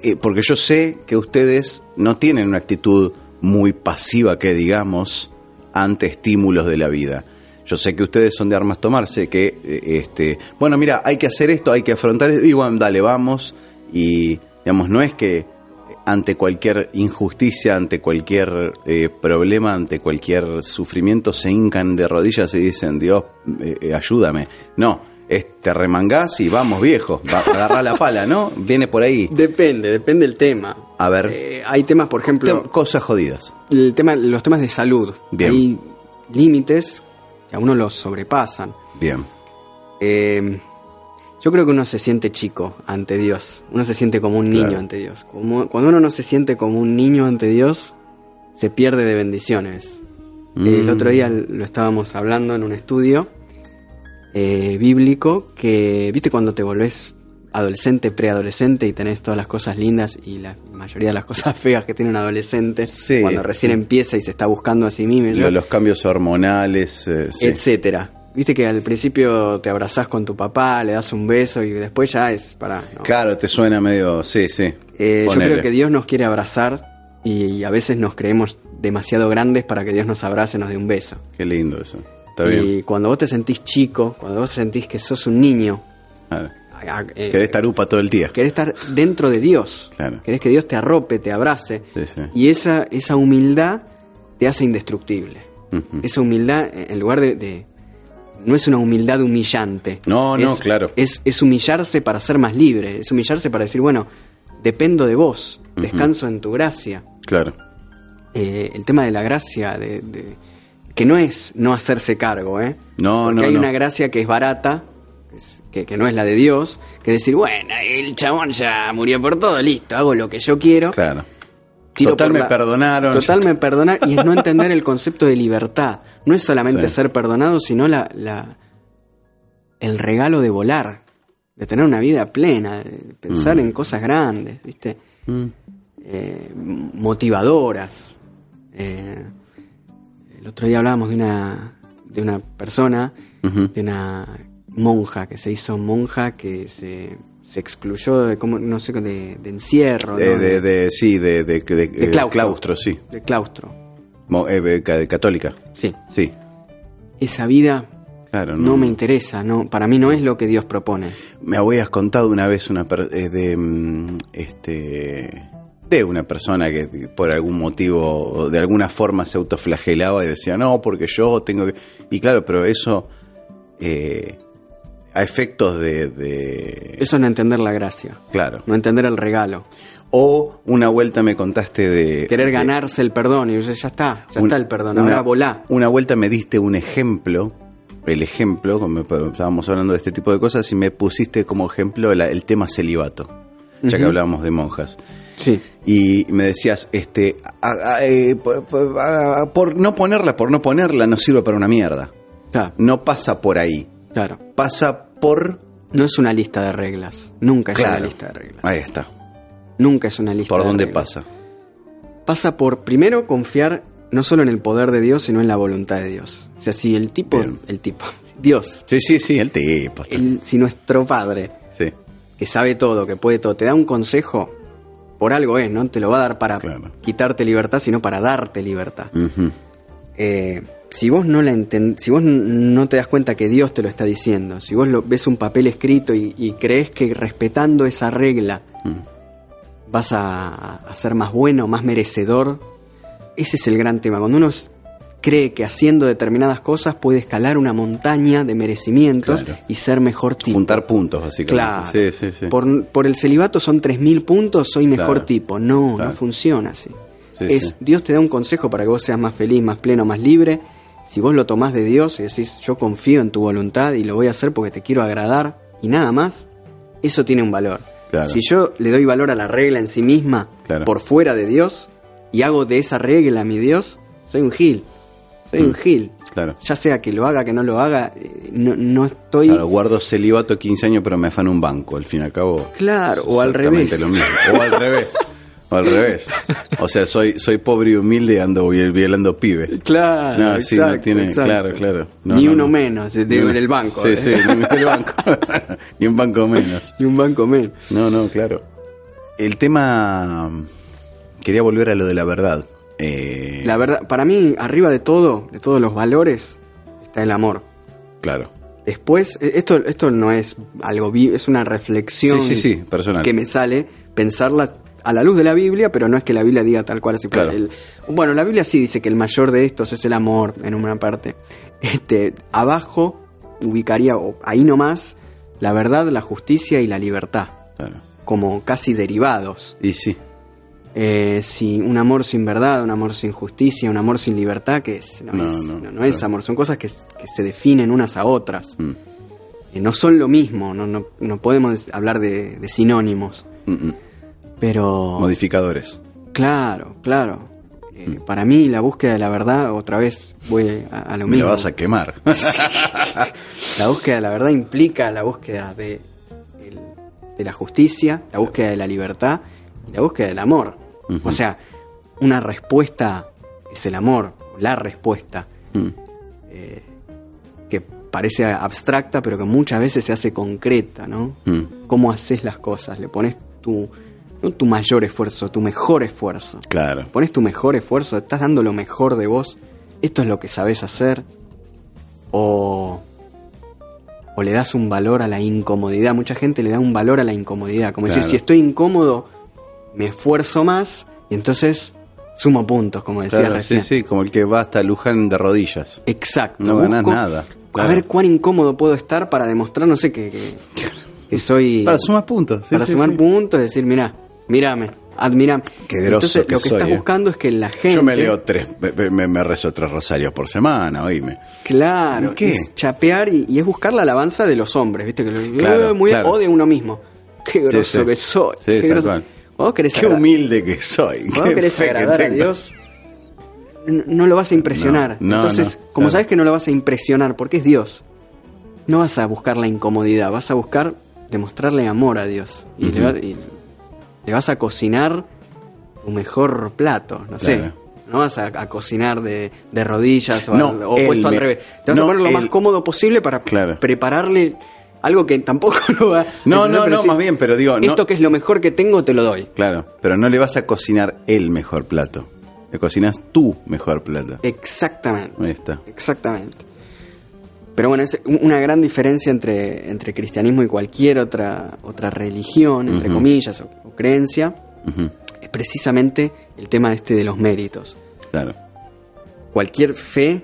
eh, porque yo sé que ustedes no tienen una actitud muy pasiva, que digamos, ante estímulos de la vida. Yo sé que ustedes son de armas tomar, sé que, eh, este, bueno, mira, hay que hacer esto, hay que afrontar esto, y bueno, dale, vamos. Y, digamos, no es que ante cualquier injusticia, ante cualquier eh, problema, ante cualquier sufrimiento, se hincan de rodillas y dicen, Dios, eh, eh, ayúdame. No, es, te remangás y vamos, viejo, va- agarrá la pala, ¿no? Viene por ahí. Depende, depende del tema. A ver, Eh, hay temas, por ejemplo, cosas jodidas. el tema, los temas de salud. Bien. Hay límites que a uno los sobrepasan. Bien. Eh, yo creo que uno se siente chico ante Dios. Uno se siente como un niño ante Dios. Como- cuando uno no se siente como un niño ante Dios, se pierde de bendiciones. El Mm. otro día lo estábamos hablando en un estudio eh, bíblico que, viste, cuando te volvés adolescente, preadolescente y tenés todas las cosas lindas y la mayoría de las cosas feas que tiene un adolescente, Sí. cuando recién empieza y se está buscando a sí mismo, Lo- los cambios hormonales, eh, etcétera. Viste que al principio te abrazás con tu papá, le das un beso y después ya es para. Claro, te suena medio, sí, sí. Eh, yo creo que Dios nos quiere abrazar y, a veces nos creemos demasiado grandes para que Dios nos abrace y nos dé un beso. Qué lindo eso. Está bien. Y cuando vos te sentís chico, cuando vos sentís que sos un niño, eh, Querés estar upa todo el día. querés estar dentro de Dios. Claro. Querés que Dios te arrope, te abrace. Sí, sí. Y esa, esa humildad te hace indestructible. Esa humildad, eh, en lugar de, de- No es una humildad humillante. No, no, claro. Es, es humillarse para ser más libre. Es humillarse para decir, bueno, dependo de vos. Descanso en tu gracia. Claro. Eh, el tema de la gracia, de, de- que no es no hacerse cargo, ¿eh? No, Porque no, hay no. una gracia que es barata, que no es la de Dios, que decir, bueno, el chabón ya murió por todo, listo, hago lo que yo quiero. Claro. tiro Total me perdonaron. Total me perdonaron. Y es no entender el concepto de libertad. No es solamente Sí. ser perdonado, sino la, la- el regalo de volar, de tener una vida plena, de pensar Mm. en cosas grandes, ¿viste? Mm. eh, motivadoras. Eh, el otro día hablábamos de una, de una persona, de una monja que se hizo monja, que se, se excluyó de, como, no sé, de, de encierro, De, ¿no? de, de- sí, de, de, eh, claustro. sí. de claustro. Mo- eh, eh, ca- católica. Sí. Sí. Esa vida Claro, no me interesa, no, para mí no es lo que Dios propone. Me habías contado una vez una per- eh, de mm, este de una persona que por algún motivo de alguna forma se autoflagelaba y decía no porque yo tengo que y claro pero eso eh, a efectos de, de- Eso es no entender la gracia, claro no entender el regalo. o una vuelta me contaste de Querer de- ganarse el perdón y yo, ya está, ya un- está el perdón, una- ahora volá. Una vuelta me diste un ejemplo, el ejemplo, como estábamos hablando de este tipo de cosas, y me pusiste como ejemplo la- el tema celibato, ya que hablábamos de monjas. Sí, Y me decías, este, a- a- eh, por, por- a- por no ponerla, por no ponerla, no sirve para una mierda. No pasa por ahí. Claro. Pasa por. No es una lista de reglas. Nunca es Claro. una lista de reglas. Ahí está. Nunca es una lista ¿Por de dónde reglas. pasa? Pasa por, primero, confiar no solo en el poder de Dios, sino en la voluntad de Dios. O sea, si el tipo, Bien. el tipo, Dios, Sí, sí, sí, el tipo. el- si nuestro Padre, Sí, que sabe todo, que puede todo, te da un consejo, por algo es, ¿no? Te lo va a dar para Claro. quitarte libertad, sino para darte libertad. Eh, si vos no la enten- si vos no te das cuenta que Dios te lo está diciendo, si vos lo, ves un papel escrito y, y crees que respetando esa regla Mm. vas a, a ser más bueno, más merecedor, ese es el gran tema. Cuando uno cree que haciendo determinadas cosas puede escalar una montaña de merecimientos Claro. y ser mejor tipo. Juntar puntos, básicamente. Claro. Sí, sí, sí. Por, por el celibato son 3.000 puntos, soy mejor Claro. tipo. No, no funciona así. Sí, es. Dios te da un consejo para que vos seas más feliz, más pleno, más libre. Si vos lo tomás de Dios y decís, yo confío en tu voluntad y lo voy a hacer porque te quiero agradar y nada más, eso tiene un valor. Claro. Si yo le doy valor a la regla en sí misma Claro. por fuera de Dios y hago de esa regla mi Dios, soy un gil. Soy Mm. un gil. Claro. Ya sea que lo haga, que no lo haga, eh, no, no estoy... Claro, guardo celibato 15 años, pero me afano un banco, al fin y al cabo. Claro, o al revés. lo mismo. O al revés. O al revés. O sea, soy, soy pobre y humilde y ando viol- violando pibes. Claro, No, sí, no exacto, tiene- exacto. claro, claro. No, Ni no, uno no. menos de- Ni del banco. Sí, eh. sí, ni del banco. ni un banco menos. Ni un banco menos. No, no, claro. El tema. Quería volver a lo de la verdad. Eh, La verdad, para mí, arriba de todo, de todos los valores, está el amor. Claro. Después, eh, esto, esto no es algo, vi- es una reflexión Sí, sí, sí, personal. que me sale pensarla a la luz de la Biblia, pero no es que la Biblia diga tal cual así. Claro. El- bueno, la Biblia sí dice que el mayor de estos es el amor, en una parte. Este, abajo ubicaría, o ahí nomás, la verdad, la justicia y la libertad, Claro. como casi derivados. Y sí. Eh, si un amor sin verdad, un amor sin justicia, un amor sin libertad, que es, no, No, es, no, no- es amor, son cosas que, se definen unas a otras. Mm, Eh, no son lo mismo, no, no, no podemos hablar de, de sinónimos, mm, mm. Pero Modificadores. claro, claro. Eh, Para mí la búsqueda de la verdad, otra vez voy a, a lo Me mismo. lo vas a quemar. La búsqueda de la verdad implica la búsqueda de, el- de la justicia, la búsqueda de la libertad y la búsqueda del amor. O sea, una respuesta es el amor, la respuesta, Mm, eh, que parece abstracta, pero que muchas veces se hace concreta, ¿no? mm. Cómo haces las cosas, le pones tu, no tu mayor esfuerzo, tu mejor esfuerzo. Claro. Pones tu mejor esfuerzo, estás dando lo mejor de vos, esto es lo que sabes hacer, o, o le das un valor a la incomodidad. Mucha gente le da un valor a la incomodidad. Como decir, si estoy incómodo, me esfuerzo más y entonces sumo puntos, como decía Claro, recién. sí, sí, como el que va hasta Luján de rodillas. Exacto. No Busco nada, A ver cuán incómodo puedo estar para demostrar, no sé, que, que, que soy... Para sumar puntos. sí, para sí, sumar sí. puntos, decir, mira, mírame, admirame. Qué groso Entonces, que lo que soy, estás eh. buscando es que la gente... Yo me leo tres, me, rezo tres rosarios por semana, oíme. Claro, ¿Y qué? es chapear y, y es buscar la alabanza de los hombres, ¿viste? Que lo- Claro, eh, muy claro. o de uno mismo. Qué grosso sí. que soy. Sí, qué groso. Vos querés, humilde que soy. vos qué querés que agradar a. Dios. No lo vas a impresionar. No, no, Entonces, como claro. sabes que no lo vas a impresionar porque es Dios, no vas a buscar la incomodidad, vas a buscar demostrarle amor a Dios. Y, le, va- y le vas a cocinar tu mejor plato, no sé. Claro. No vas a, a cocinar de, de rodillas o, No, al- o él puesto al revés. Te vas no, a poner lo más cómodo posible para Claro. prepararle algo que tampoco lo va No, ¿entendés? no, no, decís, más bien, pero digo, no- Esto que es lo mejor que tengo, te lo doy. Claro, pero no le vas a cocinar el mejor plato. Le cocinas tu mejor plato. Exactamente. Ahí está. Exactamente. Pero bueno, es una gran diferencia entre, entre cristianismo y cualquier otra, otra religión, entre comillas, o, es precisamente el tema este de los méritos. Claro, Cualquier fe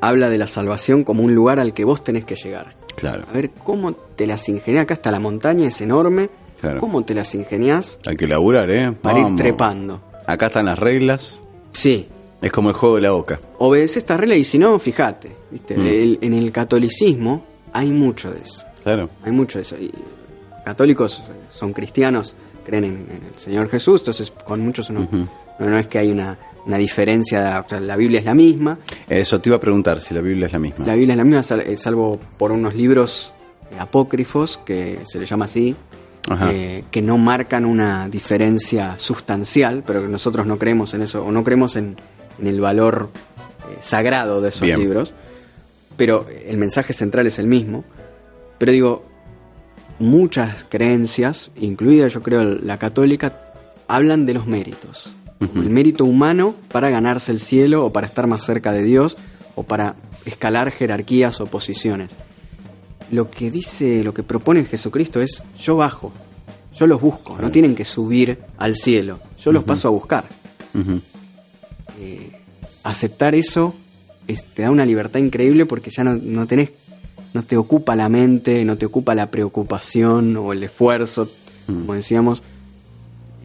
habla de la salvación como un lugar al que vos tenés que llegar. claro. A ver cómo te las ingeniás. Acá está la montaña, es enorme. Claro. ¿Cómo te las ingeniás Hay que laburar, ¿eh? para ir trepando? Acá están las reglas. Sí, Es como el juego de la boca. obedece esta regla y si no, fíjate. ¿viste? Mm. El- en el catolicismo hay mucho de eso. Claro. Hay mucho de eso. Y católicos son cristianos, creen en, en el Señor Jesús, entonces con muchos no, no es que hay una, una diferencia, o sea, la Biblia es la misma, Eso te iba a preguntar si la Biblia es la misma. la Biblia es la misma, eh, salvo por unos libros eh, apócrifos, que se le llama así, eh, que no marcan una diferencia sustancial, pero que nosotros no creemos en eso, o no creemos en, en el valor eh, sagrado de esos Bien. libros, pero el mensaje central es el mismo. Pero digo, muchas creencias, incluida yo creo la católica, hablan de los méritos. El mérito humano para ganarse el cielo o para estar más cerca de Dios o para escalar jerarquías o posiciones. Lo que dice, lo que propone Jesucristo es yo bajo, yo los busco, no tienen que subir al cielo, yo los paso a buscar. Eh, aceptar eso es- te da una libertad increíble porque ya no, no tenés, no te ocupa la mente, no te ocupa la preocupación o el esfuerzo, Mm. como decíamos,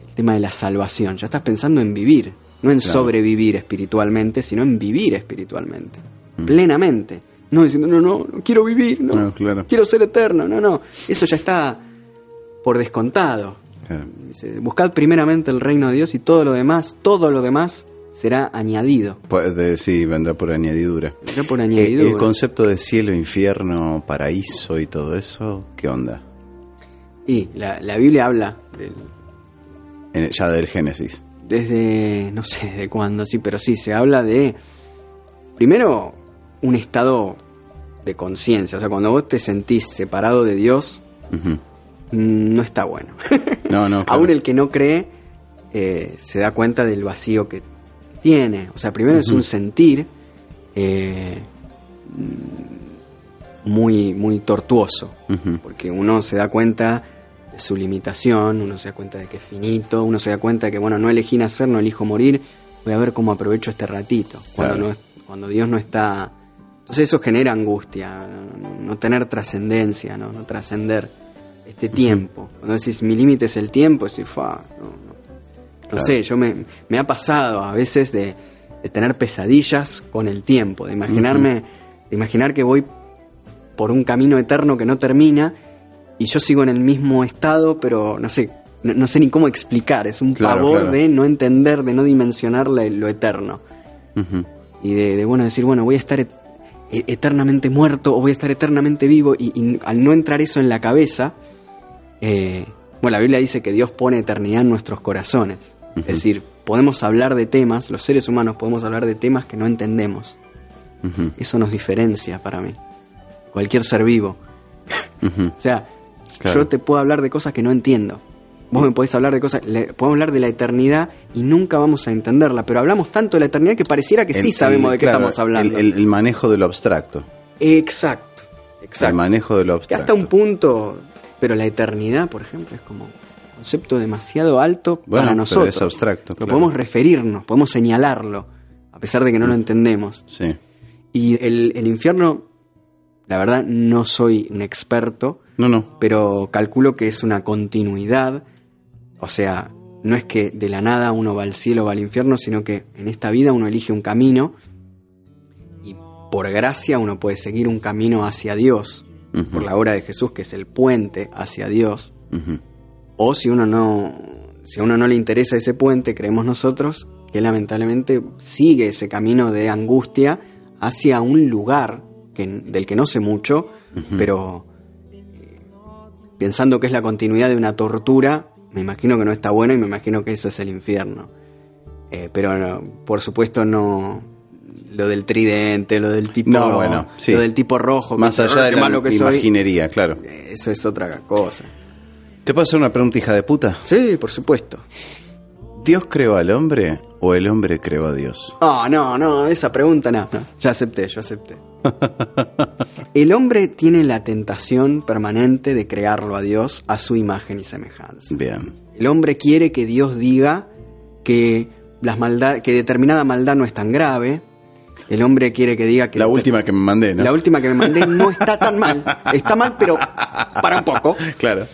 el tema de la salvación. Ya estás pensando en vivir, no en Claro. sobrevivir espiritualmente, sino en vivir espiritualmente, Mm. plenamente. No diciendo, no, no, no quiero vivir, no, No, claro. quiero ser eterno, no, no. Eso ya está por descontado. Claro. Buscad primeramente el reino de Dios y todo lo demás, todo lo demás será añadido. Puede, sí, vendrá por añadidura. Ya por Eh, añadidura. el concepto de cielo, infierno, paraíso y todo eso, ¿qué onda? Y la, la Biblia habla del- En- ya del Génesis. desde, no sé de cuándo, sí, pero sí, se habla de, primero, un estado de conciencia. O sea, cuando vos te sentís separado de Dios, mm, no está bueno. No, no. claro. Aún el que no cree eh, se da cuenta del vacío que tiene. O sea, primero es un sentir eh, muy, muy tortuoso. Porque uno se da cuenta de su limitación, uno se da cuenta de que es finito, uno se da cuenta de que, bueno, no elegí nacer, no elijo morir, voy a ver cómo aprovecho este ratito. Cuando, Claro. no cuando Dios no está... Entonces eso genera angustia, no, no tener trascendencia, no, no trascender este tiempo. Cuando decís mi límite es el tiempo, decís, fa, no, no. Claro. sé, yo me, me ha pasado a veces de, de tener pesadillas con el tiempo, de imaginarme, de imaginar que voy por un camino eterno que no termina y yo sigo en el mismo estado, pero no sé, no, no sé ni cómo explicar, es un Claro, pavor claro. de no entender, de no dimensionar la- lo eterno. Y de, de, bueno, decir, bueno, voy a estar et- e- eternamente muerto o voy a estar eternamente vivo y, y al no entrar eso en la cabeza, eh, bueno, la Biblia dice que Dios pone eternidad en nuestros corazones. Es decir, podemos hablar de temas, los seres humanos podemos hablar de temas que no entendemos. Eso nos diferencia para mí. Cualquier ser vivo. O sea, Claro. yo te puedo hablar de cosas que no entiendo. Vos me podés hablar de cosas, le- podemos hablar de la eternidad y nunca vamos a entenderla, pero hablamos tanto de la eternidad que pareciera que sí sabemos el- de qué claro, estamos hablando. El, manejo de lo abstracto. Exacto, Exacto. El manejo de lo Que abstracto. hasta un punto, pero la eternidad, por ejemplo, es como concepto demasiado alto Bueno, para pero nosotros. es abstracto, Lo claro. podemos referirnos, podemos señalarlo, a pesar de que no lo entendemos. Sí. Y el, el infierno, la verdad, no soy un experto, No, no. pero calculo que es una continuidad. O sea, no es que de la nada uno va al cielo o va al infierno, sino que en esta vida uno elige un camino y por gracia uno puede seguir un camino hacia Dios, por la obra de Jesús, que es el puente hacia Dios. Ujú. O si uno no, si a uno no le interesa ese puente, creemos nosotros que lamentablemente sigue ese camino de angustia hacia un lugar que, del que no sé mucho, pero eh, pensando que es la continuidad de una tortura, me imagino que no está bueno y me imagino que eso es el infierno. Eh, pero no, por supuesto no lo del tridente, lo del tipo, No, bueno, sí. lo del tipo rojo, Más allá "Ah, de la malo que soy", imaginería, claro. eh, eso es otra cosa. ¿Te puedo hacer una pregunta, hija de puta? Sí, por supuesto. ¿Dios creó al hombre o el hombre creó a Dios? Oh, no, no, esa pregunta no, no. Ya acepté, yo acepté. El hombre tiene la tentación permanente de crearlo a Dios a su imagen y semejanza. Bien. El hombre quiere que Dios diga que las maldad, que determinada maldad no es tan grave. El hombre quiere que diga que La última que me mandé, ¿no? la última que me mandé no está tan mal. Está mal, pero para un poco. Claro.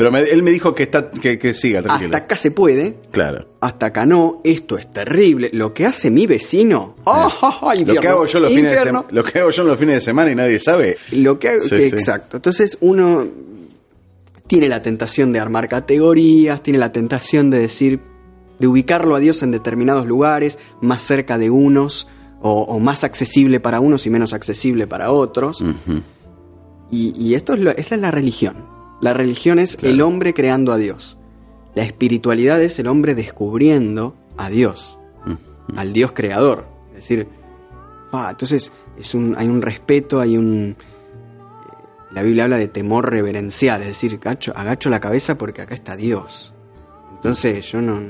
Pero me- él me dijo que está que, que siga, tranquilo. Hasta acá se puede. Claro. Hasta acá no, esto es terrible. Lo que hace mi vecino. ¡Oh, oh, oh, Lo que hago yo los fines de lo que hago yo los fines de semana y nadie sabe. Lo que hago, Sí, que- sí. exacto. Entonces uno tiene la tentación de armar categorías, tiene la tentación de decir, de ubicarlo a Dios en determinados lugares, más cerca de unos, o, o más accesible para unos y menos accesible para otros. Y, y esto es lo- esa es la religión. La religión es Claro. el hombre creando a Dios. La espiritualidad es el hombre descubriendo a Dios, al Dios creador. Es decir, ah, entonces es un, hay un respeto, hay un... eh, La Biblia habla de temor reverencial, es decir, agacho, agacho la cabeza porque acá está Dios. Entonces yo no,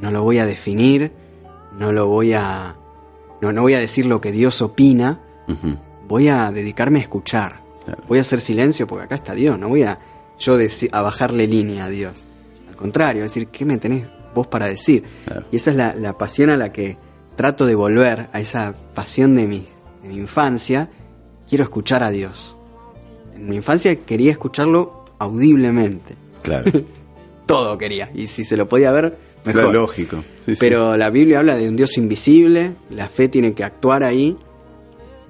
no lo voy a definir, no lo voy a... No, no voy a decir lo que Dios opina, voy a dedicarme a escuchar. Claro. Voy a hacer silencio porque acá está Dios. No voy a yo a bajarle línea a Dios. Al contrario, es decir, ¿qué me tenés vos para decir? Claro. Y esa es la, la pasión a la que trato de volver, a esa pasión de mi, de mi infancia. Quiero escuchar a Dios. En mi infancia quería escucharlo audiblemente. Claro. Todo quería. Y si se lo podía ver, mejor. Claro, lógico. Sí, sí. Pero la Biblia habla de un Dios invisible, la fe tiene que actuar ahí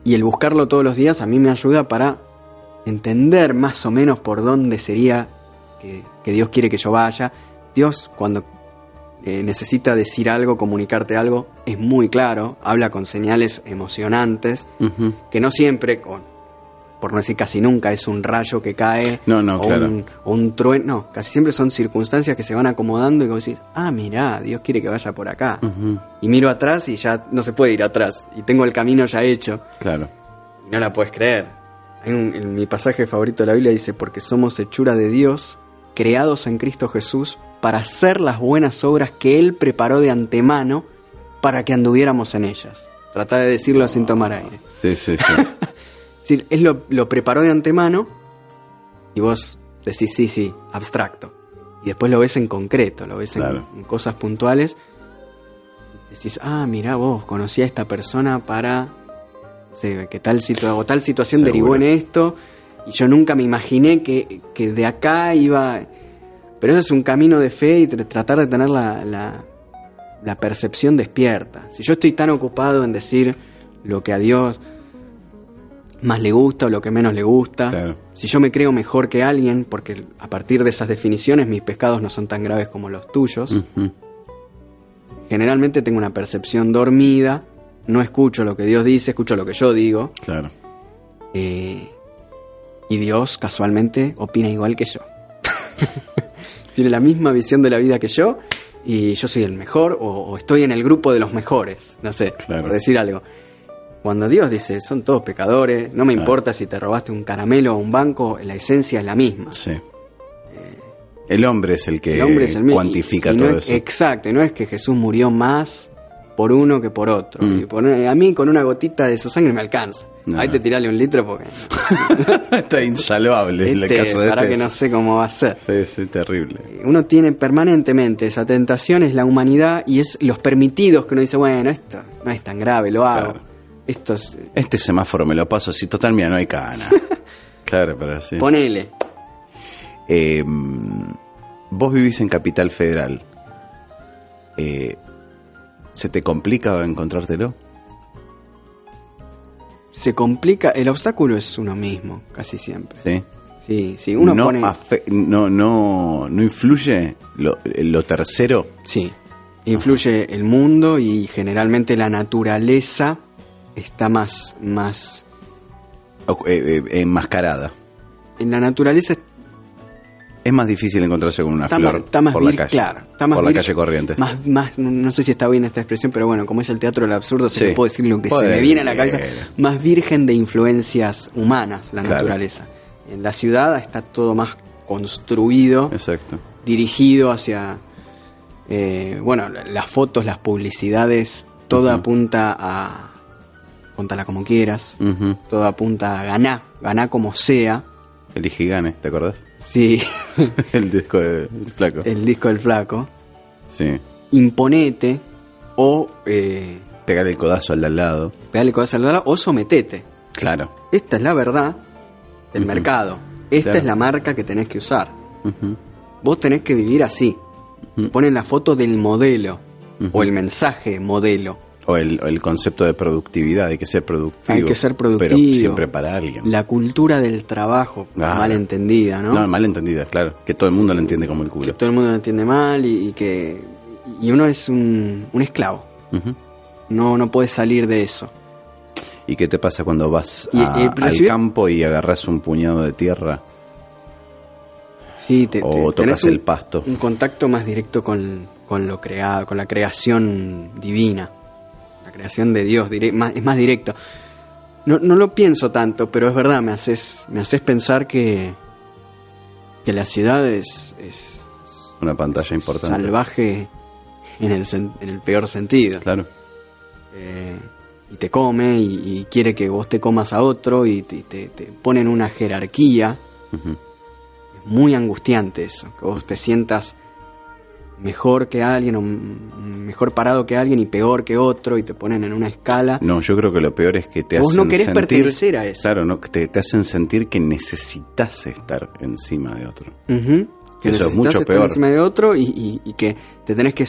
y el buscarlo todos los días a mí me ayuda para entender más o menos por dónde sería que, que Dios quiere que yo vaya. Dios cuando eh, necesita decir algo, comunicarte algo, es muy claro, habla con señales emocionantes, que no siempre, con, por no decir casi nunca, es un rayo que cae No, no, o, claro. un, o un trueno, no, casi siempre son circunstancias que se van acomodando y vos decís, ah, mirá, Dios quiere que vaya por acá. Y miro atrás y ya no se puede ir atrás, y tengo el camino ya hecho, Claro. y no la puedes creer. Un- en mi pasaje favorito de la Biblia dice, porque somos hechura de Dios, creados en Cristo Jesús, para hacer las buenas obras que Él preparó de antemano para que anduviéramos en ellas. Trata de decirlo sin tomar aire. Sí, sí, sí. Es decir, Él lo, lo preparó de antemano y vos decís, sí, sí, abstracto. Y después lo ves en concreto, lo ves en- Claro. en, cosas puntuales. Decís, ah, mirá vos, conocí a esta persona para sé, que tal, tal situación Seguro. derivó en esto. Y yo nunca me imaginé que, que de acá iba... Pero eso es un camino de fe y tr- tratar de tener la, la, la percepción despierta. Si yo estoy tan ocupado en decir lo que a Dios más le gusta o lo que menos le gusta, Claro. si yo me creo mejor que alguien, porque a partir de esas definiciones mis pecados no son tan graves como los tuyos, generalmente tengo una percepción dormida, no escucho lo que Dios dice, escucho lo que yo digo, Claro. eh, y Dios casualmente opina igual que yo. Tiene la misma visión de la vida que yo y yo soy el mejor o, o estoy en el grupo de los mejores, no sé, Claro. por decir algo. Cuando Dios dice, son todos pecadores, no me Claro. importa si te robaste un caramelo o un banco, la esencia es la misma. Sí. El hombre es el que El hombre es el mismo. cuantifica Y- y no todo es- eso. Exacto, y no es que Jesús murió más por uno que por otro. Mm. Y por- a mí con una gotita de su sangre me alcanza. No. Ahí te tirale un litro porque Está insalvable el este, caso de para este que es- no sé cómo va a ser. Sí, sí, terrible. Uno tiene permanentemente esa tentación, es la humanidad y es los permitidos que uno dice, bueno, esto no es tan grave, lo hago. Claro. Esto es, Este semáforo me lo paso, si total, mira, no hay cana. claro, pero así. ponele. Eh, vos vivís en Capital Federal. Eh, ¿Se te complica encontrártelo? Se complica, el obstáculo es uno mismo, casi siempre. Sí. Sí, sí, uno no, pone... afe- no, no, no influye lo, lo tercero. Sí, influye el mundo y generalmente la naturaleza está más, más... eh, eh, enmascarada. En la naturaleza Es más difícil encontrarse con una está flor más, está más por la calle. claro, está más por la calle corriente. Más, más, no sé si está bien esta expresión, pero bueno, como es el teatro del absurdo, se le puede decir lo que se me viene a la cabeza. Más virgen de influencias humanas, la Claro. naturaleza. En la ciudad está todo más construido, Exacto. dirigido hacia, eh, bueno, la- las fotos, las publicidades, todo apunta a, contala como quieras, todo apunta a ganar, ganar como sea. Elige y gane, ¿te acordás? Sí, El disco de- del flaco. el disco del flaco. Sí. Imponete o eh, Pegarle el codazo al de al lado. pegale cosas al dólar o sometete. Claro. Esta es la verdad del mercado. Esta Claro. es la marca que tenés que usar. Vos tenés que vivir así. Ponen la foto del modelo o el mensaje modelo. O el, el concepto de productividad, hay que ser productivo. Hay que ser Pero productivo. siempre para alguien. La cultura del trabajo, Claro. mal entendida, ¿no? No, mal entendida, claro. Que todo el mundo lo entiende como el que culo. todo el mundo lo entiende mal y, y que y uno es un, un esclavo. No, no puede salir de eso. ¿Y qué te pasa cuando vas Y, a- eh, al campo y agarras un puñado de tierra Sí, te, o te- tocas tenés un, el pasto? un contacto más directo con, con lo creado, con la creación divina, la creación de Dios, más- es más directo. No, no lo pienso tanto, pero es verdad, me haces, me haces pensar que, que la ciudad es, es Una pantalla importante. salvaje en el, sen- en el peor sentido. Claro. Eh, y te come y, y quiere que vos te comas a otro y te, te, te ponen una jerarquía. Es muy angustiante eso, que vos te sientas mejor que alguien o mejor parado que alguien y peor que otro y te ponen en una escala. No, yo creo que lo peor es que te Vos hacen no querés sentir... pertenecer a eso. Claro, no, que te, te hacen sentir que necesitas estar encima de otro. Ujú. Que Eso es necesitas mucho estar peor. encima de otro y, y- y que te tenés que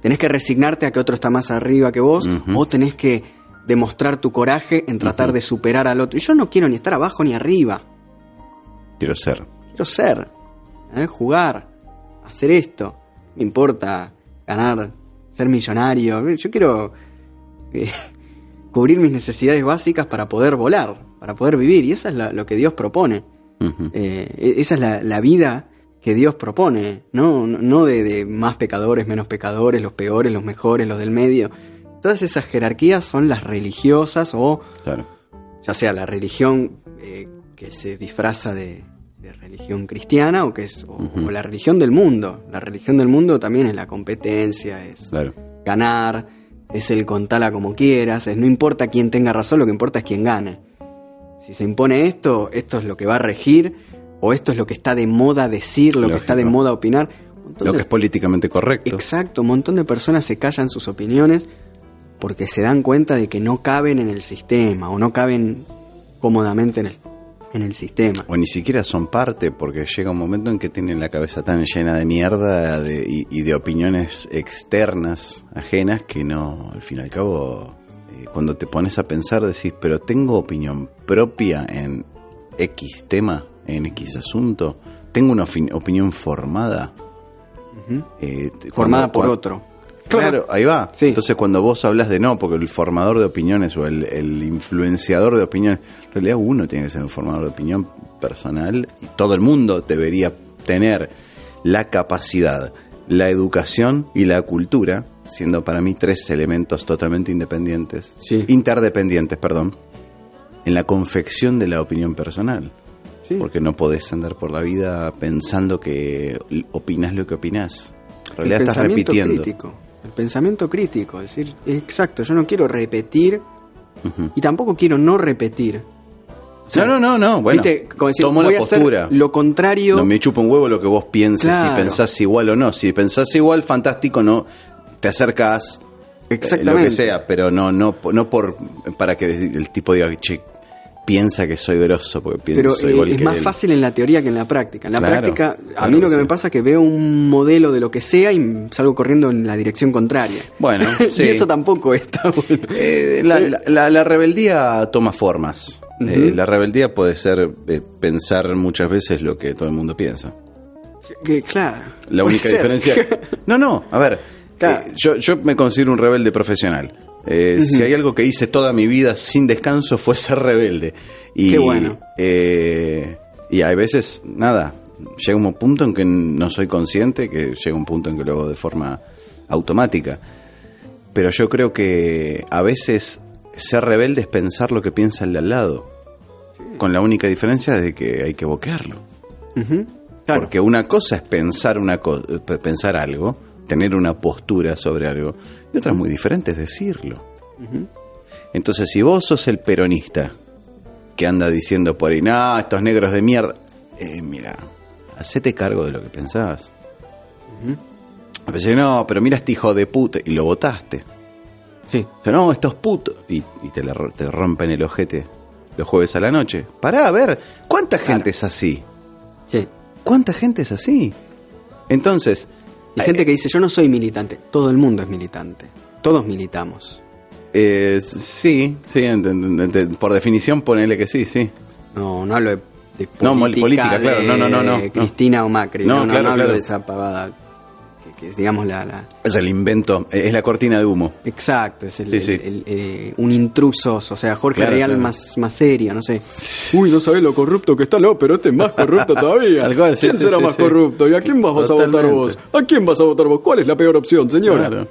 tenés que resignarte a que otro está más arriba que vos Ujú. o tenés que demostrar tu coraje en tratar de superar al otro. Y yo no quiero ni estar abajo ni arriba. Quiero ser. Quiero ser, ¿eh? jugar, hacer esto. Me importa ganar, ser millonario. Yo quiero eh, cubrir mis necesidades básicas para poder volar, para poder vivir. Y eso es la- lo que Dios propone. Eh, e- esa es la, la vida que Dios propone, no, no, no de, de más pecadores, menos pecadores, los peores, los mejores, los del medio. Todas esas jerarquías son las religiosas o Claro. ya sea la religión eh, que se disfraza de, de religión cristiana o que es o, la religión del mundo. La religión del mundo también es la competencia, es Claro. ganar, es el contala como quieras, es no importa quién tenga razón, lo que importa es quién gane. Si se impone esto, esto es lo que va a regir, o esto es lo que está de moda decir, lo que está de moda opinar. Lo de- que es políticamente correcto. Exacto, un montón de personas se callan sus opiniones porque se dan cuenta de que no caben en el sistema o no caben cómodamente en el, en el sistema. O ni siquiera son parte, porque llega un momento en que tienen la cabeza tan llena de mierda de- y, y de opiniones externas, ajenas, que no, al fin y al cabo, eh, cuando te pones a pensar, decís, pero tengo opinión propia en X tema, en X asunto, tengo una opinión formada. Eh, Formada cuando- por otro. Claro, ahí va. Sí. Entonces cuando vos hablas de no, porque el formador de opiniones o el, el influenciador de opiniones, en realidad uno tiene que ser un formador de opinión personal y todo el mundo debería tener la capacidad, la educación y la cultura, siendo para mí tres elementos totalmente independientes, Sí. interdependientes, perdón, en la confección de la opinión personal. Sí. Porque no podés andar por la vida pensando que opinas lo que opinás. En El realidad estás repitiendo. crítico. El pensamiento crítico, es decir, exacto, yo no quiero repetir y tampoco quiero no repetir. O sea, no, no, no, no. Bueno, ¿viste? Como decir, tomo voy la a hacer postura. lo contrario. No me chupa un huevo lo que vos pienses, Claro. si pensás igual o no. Si pensás igual, fantástico, no te acercas eh, Exactamente. lo que sea, pero no no no por para que el tipo diga, che, piensa que soy grosso porque pienso Pero eh, igual es que más él. fácil en la teoría que en la práctica. En la Claro, práctica, a claro mí lo que me pasa es que veo un modelo de lo que sea y salgo corriendo en la dirección contraria. Bueno, sí. y eso tampoco está bueno. Eh, la, la- la- la rebeldía toma formas. Eh, la rebeldía puede ser eh, pensar muchas veces lo que todo el mundo piensa. Que, claro. La única ser. diferencia. No, no, a ver. Claro. yo, yo me considero un rebelde profesional. Eh, Si hay algo que hice toda mi vida sin descanso fue ser rebelde. Y, Qué bueno. eh, y hay veces, nada, llega un punto en que no soy consciente, que llega un punto en que lo hago de forma automática. Pero yo creo que a veces ser rebelde es pensar lo que piensa el de al lado. Con la única diferencia de que hay que boquearlo. Claro. Porque una cosa es pensar una co- pensar algo, tener una postura sobre algo, y otra muy diferente es decirlo. Entonces, si vos sos el peronista que anda diciendo por ahí, no, estos negros de mierda, eh, mira, hacete cargo de lo que pensás. A veces, no, pero mira este hijo de puta, y lo votaste. Sí. O sea, no, estos putos, y, y te, la ro- te rompen el ojete los jueves a la noche. Pará, a ver, ¿cuánta gente es así? Sí. ¿Cuánta gente es así? Entonces, Y gente que dice, yo no soy militante. Todo el mundo es militante. Todos militamos. eh, sí, sí, por definición ponele que sí, sí. No, no hablo de, de No, política, claro. No, no, no, no, de no. Cristina o Macri. No, No, no, claro, no hablo claro. de esa pavada. Que, que es, digamos, la, la- Es el invento, es la cortina de humo. Exacto, es el, Sí, sí. el- el, eh, un intruso, o sea, Jorge Claro, Real claro. más, más serio, no sé. Uy, no sabés lo corrupto que está, no, pero este es más corrupto todavía. Tal cual, sí, ¿Quién sí, será sí, más sí. corrupto? ¿Y a quién vas a votar vos? ¿A quién vas a votar vos? ¿Cuál es la peor opción, señora? Claro.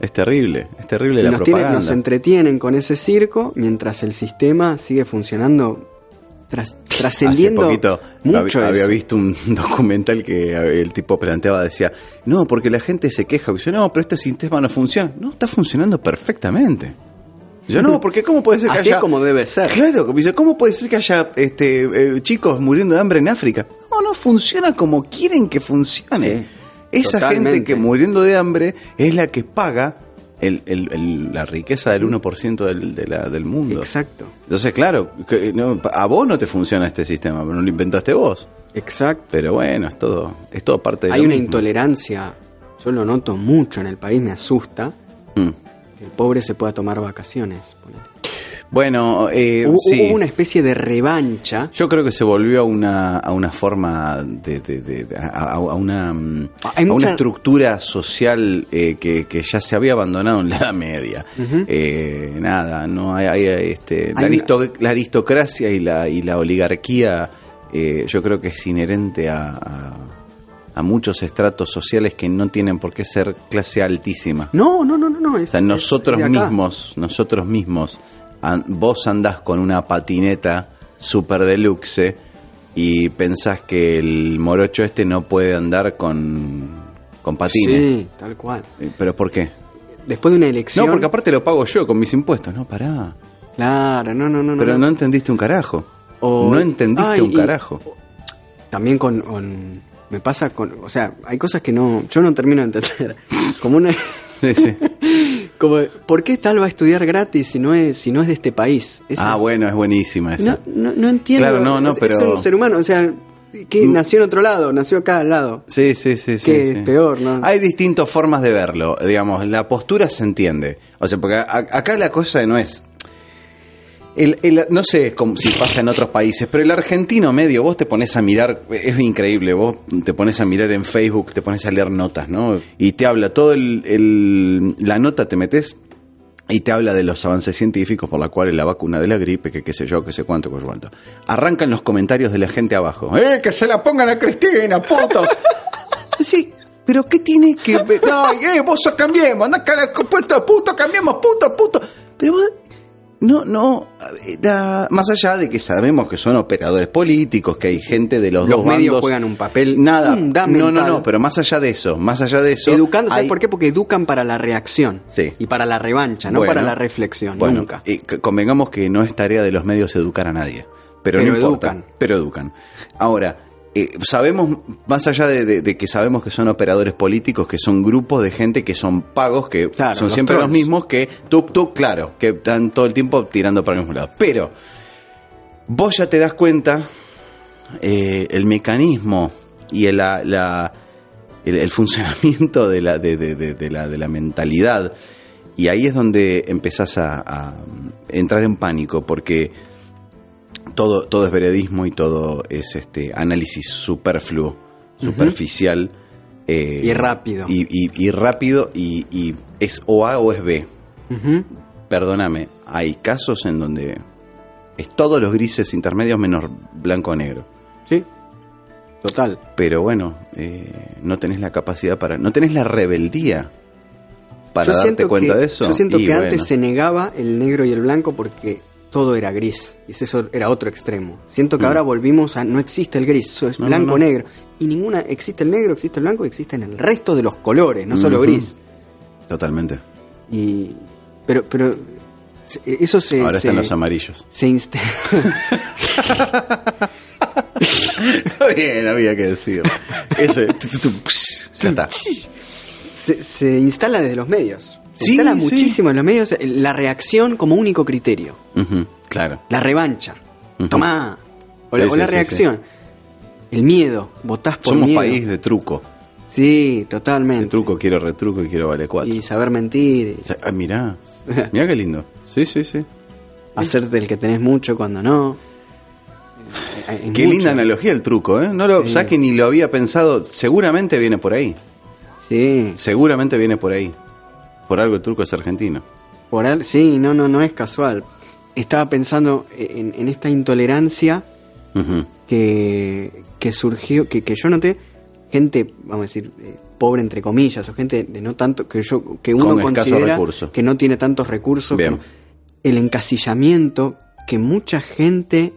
Es terrible, es terrible Y la nos, tiene- propaganda. nos entretienen con ese circo mientras el sistema sigue funcionando, tras- trascendiendo Hace poquito mucho hab- había visto un documental que el tipo planteaba, decía, no, porque la gente se queja, dice, no, pero este sistema no funciona. No, está funcionando perfectamente. Yo no, porque ¿cómo puede ser que Así haya... es como debe ser. Claro, ¿cómo puede ser que haya este, eh, chicos muriendo de hambre en África? No, no funciona como quieren que funcione. Sí, Esa totalmente. gente que muriendo de hambre es la que paga el- el- el- la riqueza del 1% del, de la- del mundo. Exacto, Entonces, claro, que no, a vos no te funciona este sistema, pero no lo inventaste vos. exacto. Pero bueno, es todo, es todo parte de Hay lo una mismo. intolerancia, yo lo noto mucho en el país, me asusta. Mm. que El pobre se pueda tomar vacaciones. ponele. Bueno, eh, Hubo, sí. hubo una especie de revancha. Yo creo que se volvió a una, a una forma de, de- de- de- a, una, a mucha- una estructura social eh, que, que ya se había abandonado en la Edad Media. Eh, nada, no hay, hay, este, la, una- la aristocracia y la, y la oligarquía eh, yo creo que es inherente a, a- a muchos estratos sociales que no tienen por qué ser clase altísima. No, no, no, no, no. Es, O sea, nosotros mismos, nosotros mismos, an- vos andás con una patineta super deluxe y pensás que el morocho este no puede andar con, con patines. Sí, tal cual. Eh, ¿Pero por qué? Después de una elección. No, porque aparte lo pago yo con mis impuestos. No, pará. Claro, no, no, no. Pero no entendiste un carajo. O- no entendiste Ay, un y- carajo. También con, con- Me pasa con. O sea, hay cosas que no. Yo no termino de entender. Como una. Sí, sí. Como, ¿Por qué tal va a estudiar gratis si no es, si no es de este país? Ah, es- bueno, es buenísima esa. No, no, no entiendo. Claro, no, no, Es- pero- Es un ser humano, o sea, que Mm. nació en otro lado, nació acá al lado. Sí, sí, sí, sí. Que sí. es peor, ¿no? Hay distintas formas de verlo, digamos, la postura se entiende. O sea, porque a- acá la cosa no es... El, el- no sé cómo- si pasa en otros países, pero el argentino medio, vos te pones a mirar, es increíble, vos te pones a mirar en Facebook, te pones a leer notas, ¿no? Y te habla todo el, el- la nota, te metes y te habla de los avances científicos por la cual la vacuna de la gripe, que qué sé yo, que sé cuánto, que sé cuánto. Arrancan los comentarios de la gente abajo. ¡Eh, que se la pongan a Cristina, putos! sí, pero ¿qué tiene que ver? No, eh, vos sos cambiemos, anda acá, puto, puto, cambiemos, puto, puto. Pero vos, No, no, da- más allá de que sabemos que son operadores políticos, que hay gente de los, Los dos medios bandos, juegan un papel nada, fundamental. no, no, no, pero más allá de eso, más allá de eso, Educando, ¿sabes hay- por qué? Porque educan para la reacción Sí. y para la revancha, no Bueno, para la reflexión, Bueno, nunca. c- convengamos que no es tarea de los medios educar a nadie, pero, Pero no importa, educan. pero educan. Ahora, eh, sabemos, más allá de, de- de que sabemos que son operadores políticos, que son grupos de gente que son pagos, que Claro, son los siempre los mismos, que tuk tuk, claro, que están todo el tiempo tirando para el mismo lado. Pero vos ya te das cuenta eh, el mecanismo y el, la, la- el, el funcionamiento de la, de, de- de- de la, de la mentalidad. Y ahí es donde empezás a, a entrar en pánico, porque todo, todo es veredismo y todo es este análisis superfluo, superficial. eh, Y rápido. Y, y- y rápido, y, y es o A o es B. Perdóname, hay casos en donde es todos los grises intermedios menos blanco o negro. Sí, total. Pero bueno, eh, no tenés la capacidad para. No tenés la rebeldía para Yo darte cuenta que- de eso. Yo siento Y que bueno, antes se negaba el negro y el blanco porque todo era gris. Y eso era otro extremo. Siento que Mm. ahora volvimos a no existe el gris, eso es No, blanco no. negro. Y ninguna, existe el negro, existe el blanco, existe en el resto de los colores, no solo gris. Totalmente. Y pero pero eso se Ahora se, están los amarillos. se insta- Está bien, había que decirlo. Ese. ya está. se, se instala desde los medios. Se Sí, instala sí. muchísimo en los medios eh, la reacción como único criterio. Claro. La revancha. Tomá. O la, Sí, o sí, la sí, reacción. El miedo. Votás por Somos miedo. país de truco. Sí, De totalmente. truco, quiero retruco y quiero vale cuatro. Y saber mentir. Ah, mirá. Mirá qué lindo. Sí, sí, sí. Hacerte el que tenés mucho cuando no. Eh, eh, Qué mucho. linda analogía el truco, ¿eh? No lo, Sí. ni lo había pensado. Seguramente viene por ahí. Sí. Seguramente viene por ahí. Por algo el truco es argentino. Por al- sí, no, no, no es casual. Estaba pensando en, en esta intolerancia que, que surgió, que, que yo noté, gente, vamos a decir, eh, pobre entre comillas, o gente de no tanto, que yo, que uno Con considera que no tiene tantos recursos, Bien. el encasillamiento que mucha gente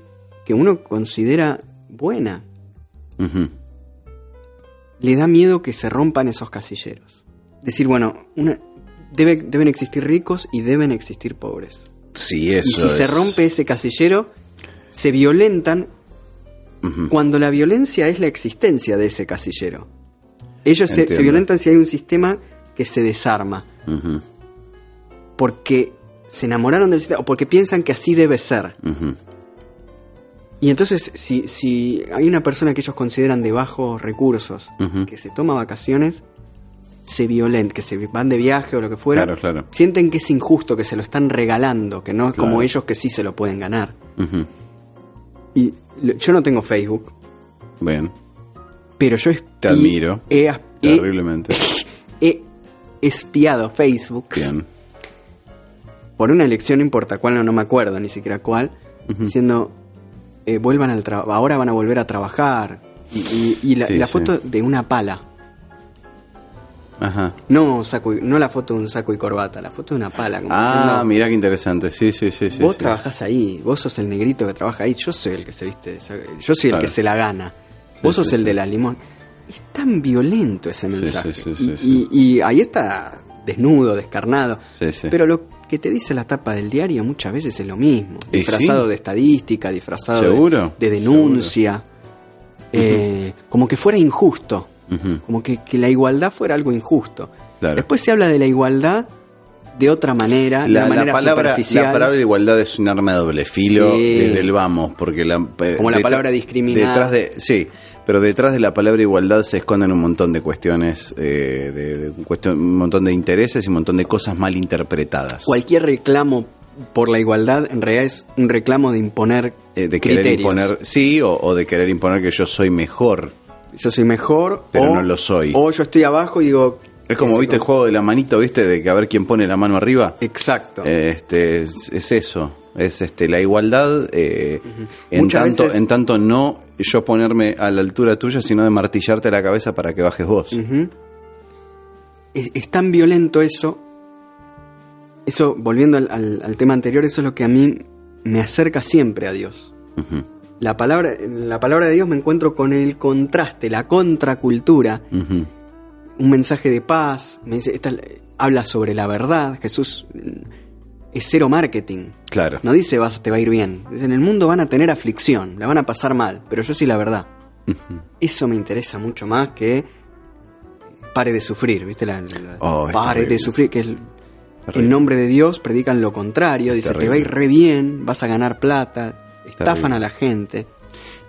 que uno considera buena, le da miedo que se rompan esos casilleros. Decir, bueno, una, debe, deben existir ricos y deben existir pobres. Sí, eso. y si se rompe ese casillero, se violentan cuando la violencia es la existencia de ese casillero. Ellos se, violentan si hay un sistema que se desarma, porque se enamoraron del sistema o porque piensan que así debe ser. Y entonces, si, si hay una persona que ellos consideran de bajos recursos, que se toma vacaciones, se violenta, que se van de viaje o lo que fuera, Claro, claro. sienten que es injusto, que se lo están regalando, que no es como ellos que sí se lo pueden ganar. Y yo no tengo Facebook, Bien. pero yo Te admiro. He, Terriblemente. he espiado Facebook Bien. por una elección, no importa cuál, no, no me acuerdo ni siquiera cuál, Ujú. diciendo, eh, vuelvan al trabajo, ahora van a volver a trabajar. Y, y- y la, Sí, la sí. foto de una pala, Ajá. no, saco y- no la foto de un saco y corbata, la foto de una pala. Como Ah, mirá qué interesante. Sí, sí, sí. sí vos sí. trabajás ahí, vos sos el negrito que trabaja ahí, yo soy el que se viste, yo soy el que se la gana, vos Sí, sos sí, el sí. de la limón. Es tan violento ese Sí, mensaje. sí, sí, sí, y, sí. y- y ahí está desnudo, descarnado. Sí, sí. Pero lo que te dice la tapa del diario muchas veces es lo mismo. Disfrazado sí. de estadística, disfrazado de- Seguro, de, denuncia. eh, como que fuera injusto. Como que, que la igualdad fuera algo injusto. Claro. Después se habla de la igualdad de otra manera, de La, la manera palabra, superficial. la palabra igualdad es un arma de doble filo Sí. desde el vamos, porque la, eh, Como la palabra discriminar. Detrás de, sí, pero detrás de la palabra igualdad se esconden un montón de cuestiones, eh, de, de cuestión- un montón de intereses y un montón de cosas mal interpretadas. Cualquier reclamo por la igualdad en realidad es un reclamo de imponer Eh, de querer criterios. imponer, sí, o, o de querer imponer que yo soy mejor. Yo soy mejor, Pero o, no lo soy. O yo estoy abajo y digo. Es como, viste, el juego de la manito, viste, de que a ver quién pone la mano arriba. Exacto. Este, es, es eso, es este la igualdad eh, en, Muchas tanto, veces- en tanto no yo ponerme a la altura tuya, sino de martillarte la cabeza para que bajes vos. Es, es tan violento eso eso, volviendo al, al- al tema anterior, eso es lo que a mí me acerca siempre a Dios. La palabra, en la palabra de Dios me encuentro con el contraste, la contracultura, un mensaje de paz, me dice, esta- habla sobre la verdad, Jesús mm, es cero marketing. Claro. No dice vas, te va a ir bien. En el mundo van a tener aflicción, la van a pasar mal, pero yo sí la verdad. Eso me interesa mucho más que pare de sufrir, ¿viste? La, la- Oh, es pare de sufrir, que el, Terrible. en nombre de Dios predican lo contrario, Es dice, te va a ir re bien, vas a ganar plata, estafan a la gente.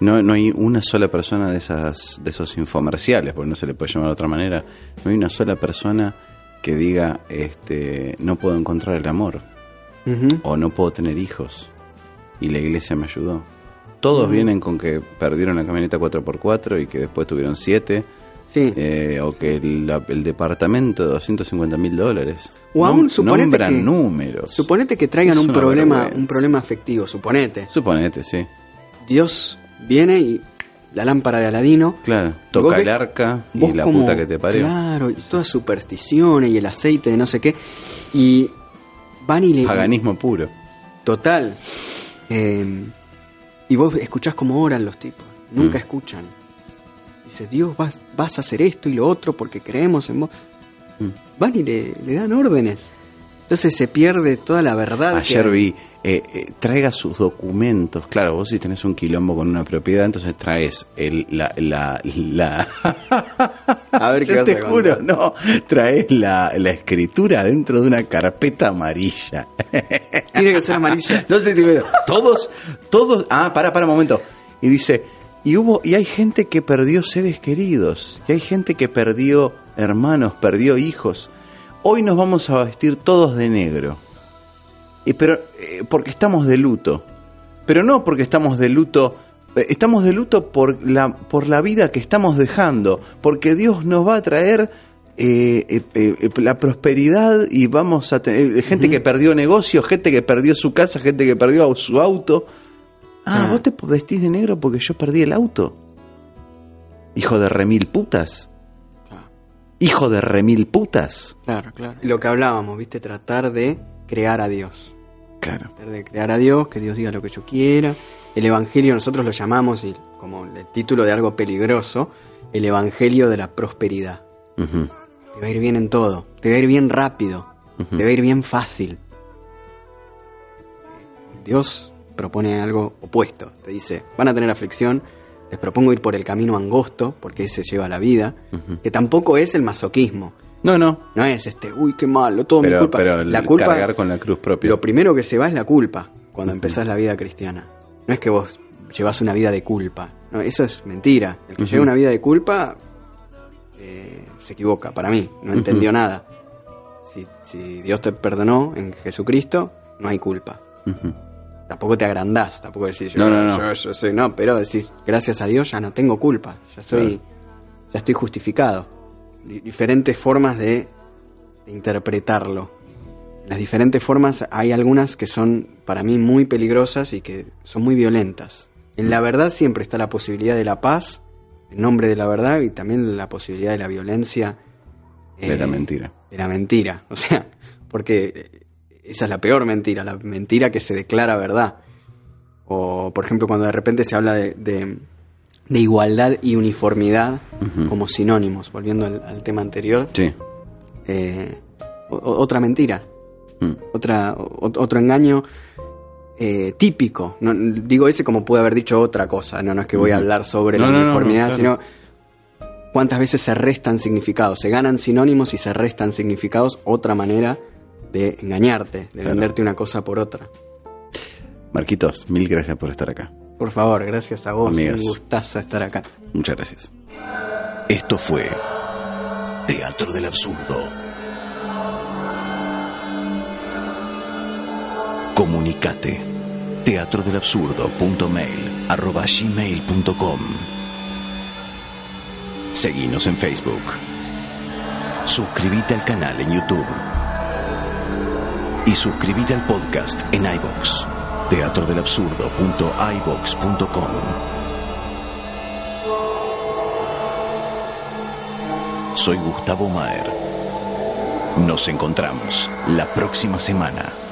No, no hay una sola persona de esas de esos infomerciales, porque no se le puede llamar de otra manera. No hay una sola persona que diga, este, no puedo encontrar el amor o no puedo tener hijos y la iglesia me ayudó. Todos vienen con que perdieron la camioneta 4x4 y que después tuvieron 7, Sí. eh, o que el, la- el departamento de 250 mil dólares. O aún suponete que- números. Suponete que traigan Es un problema, vergüenza. un problema afectivo, suponete. Suponete, sí. Dios viene y la lámpara de Aladino. Claro. Toca el arca y la como- puta que te parió. Claro, y todas supersticiones y el aceite de no sé qué. Y van y le. Paganismo puro. Total. Eh, y vos escuchás cómo oran los tipos. Nunca Mm. escuchan. Dice, Dios, vas, vas a hacer esto y lo otro porque creemos en vos. Mm. Van y le, le dan órdenes. Entonces se pierde toda la verdad. que Ayer hay. vi, eh, eh, traiga sus documentos. Claro, vos si tenés un quilombo con una propiedad, entonces traes el, la, la, la... A ver qué Yo vas te a juro, no, traes la, la escritura dentro de una carpeta amarilla. Tiene que ser amarilla. Entonces, todos, todos, ah, para, para un momento. Y dice, y hubo, y hay gente que perdió seres queridos, y hay gente que perdió hermanos, perdió hijos. Hoy nos vamos a vestir todos de negro. Y pero, eh, porque estamos de luto. Pero no porque estamos de luto, eh, estamos de luto por la, por la vida que estamos dejando, porque Dios nos va a traer eh, eh, eh, la prosperidad y vamos a tener gente que perdió negocios, gente que perdió su casa, gente que perdió su auto. Ah, Ah. vos te vestís de negro porque yo perdí el auto. Hijo de remil putas. Claro. Hijo de remil putas. Claro, claro. Lo que hablábamos, ¿viste? Tratar de crear a Dios. Claro. Tratar de crear a Dios, que Dios diga lo que yo quiera. El Evangelio nosotros lo llamamos, y como el título de algo peligroso, el Evangelio de la prosperidad. Ujú. Te va a ir bien en todo. Te va a ir bien rápido. Ujú. Te va a ir bien fácil. Dios propone algo opuesto. Te dice, van a tener aflicción, les propongo ir por el camino angosto, porque ese lleva a la vida, que tampoco es el masoquismo. No, no. No es este, uy, qué malo, todo mi culpa. pero la culpa, cargar con la cruz propia. lo primero que se va es la culpa cuando empezás la vida cristiana. No es que vos llevas una vida de culpa. No, eso es mentira. El que lleva una vida de culpa eh, se equivoca, para mí. No entendió nada. Si, si Dios te perdonó en Jesucristo, no hay culpa. Tampoco te agrandás, tampoco decís yo, No, no, no. yo, yo soy, no, pero decís, gracias a Dios ya no tengo culpa, ya soy, ya estoy justificado. Di- diferentes formas de, de interpretarlo. Las diferentes formas, hay algunas que son para mí muy peligrosas y que son muy violentas. En la verdad siempre está la posibilidad de la paz, en nombre de la verdad, y también la posibilidad de la violencia. De la eh, mentira. de la mentira. O sea, porque eh, esa es la peor mentira, la mentira que se declara verdad. O, por ejemplo, cuando de repente se habla de, de- de igualdad y uniformidad como sinónimos, volviendo al, al tema anterior, Sí. eh, o- otra mentira, Mm. otra, o- otro engaño eh, típico. No, digo ese como pude haber dicho otra cosa, no, no es que voy a hablar sobre No, la no, uniformidad, claro. sino cuántas veces se restan significados, se ganan sinónimos y se restan significados, otra manera de engañarte, de Claro. venderte una cosa por otra. Marquitos, mil gracias por estar acá. Por favor, gracias a vos, Amigas. gustazo estar acá. Muchas gracias. Esto fue Teatro del Absurdo. Comunicate. teatrodelabsurdo.mail arroba gmail.com Seguinos en Facebook. Suscríbete al canal en YouTube. Y suscríbete al podcast en iVoox. teatrodelabsurdo.ivox.com Soy Gustavo Maer. Nos encontramos la próxima semana.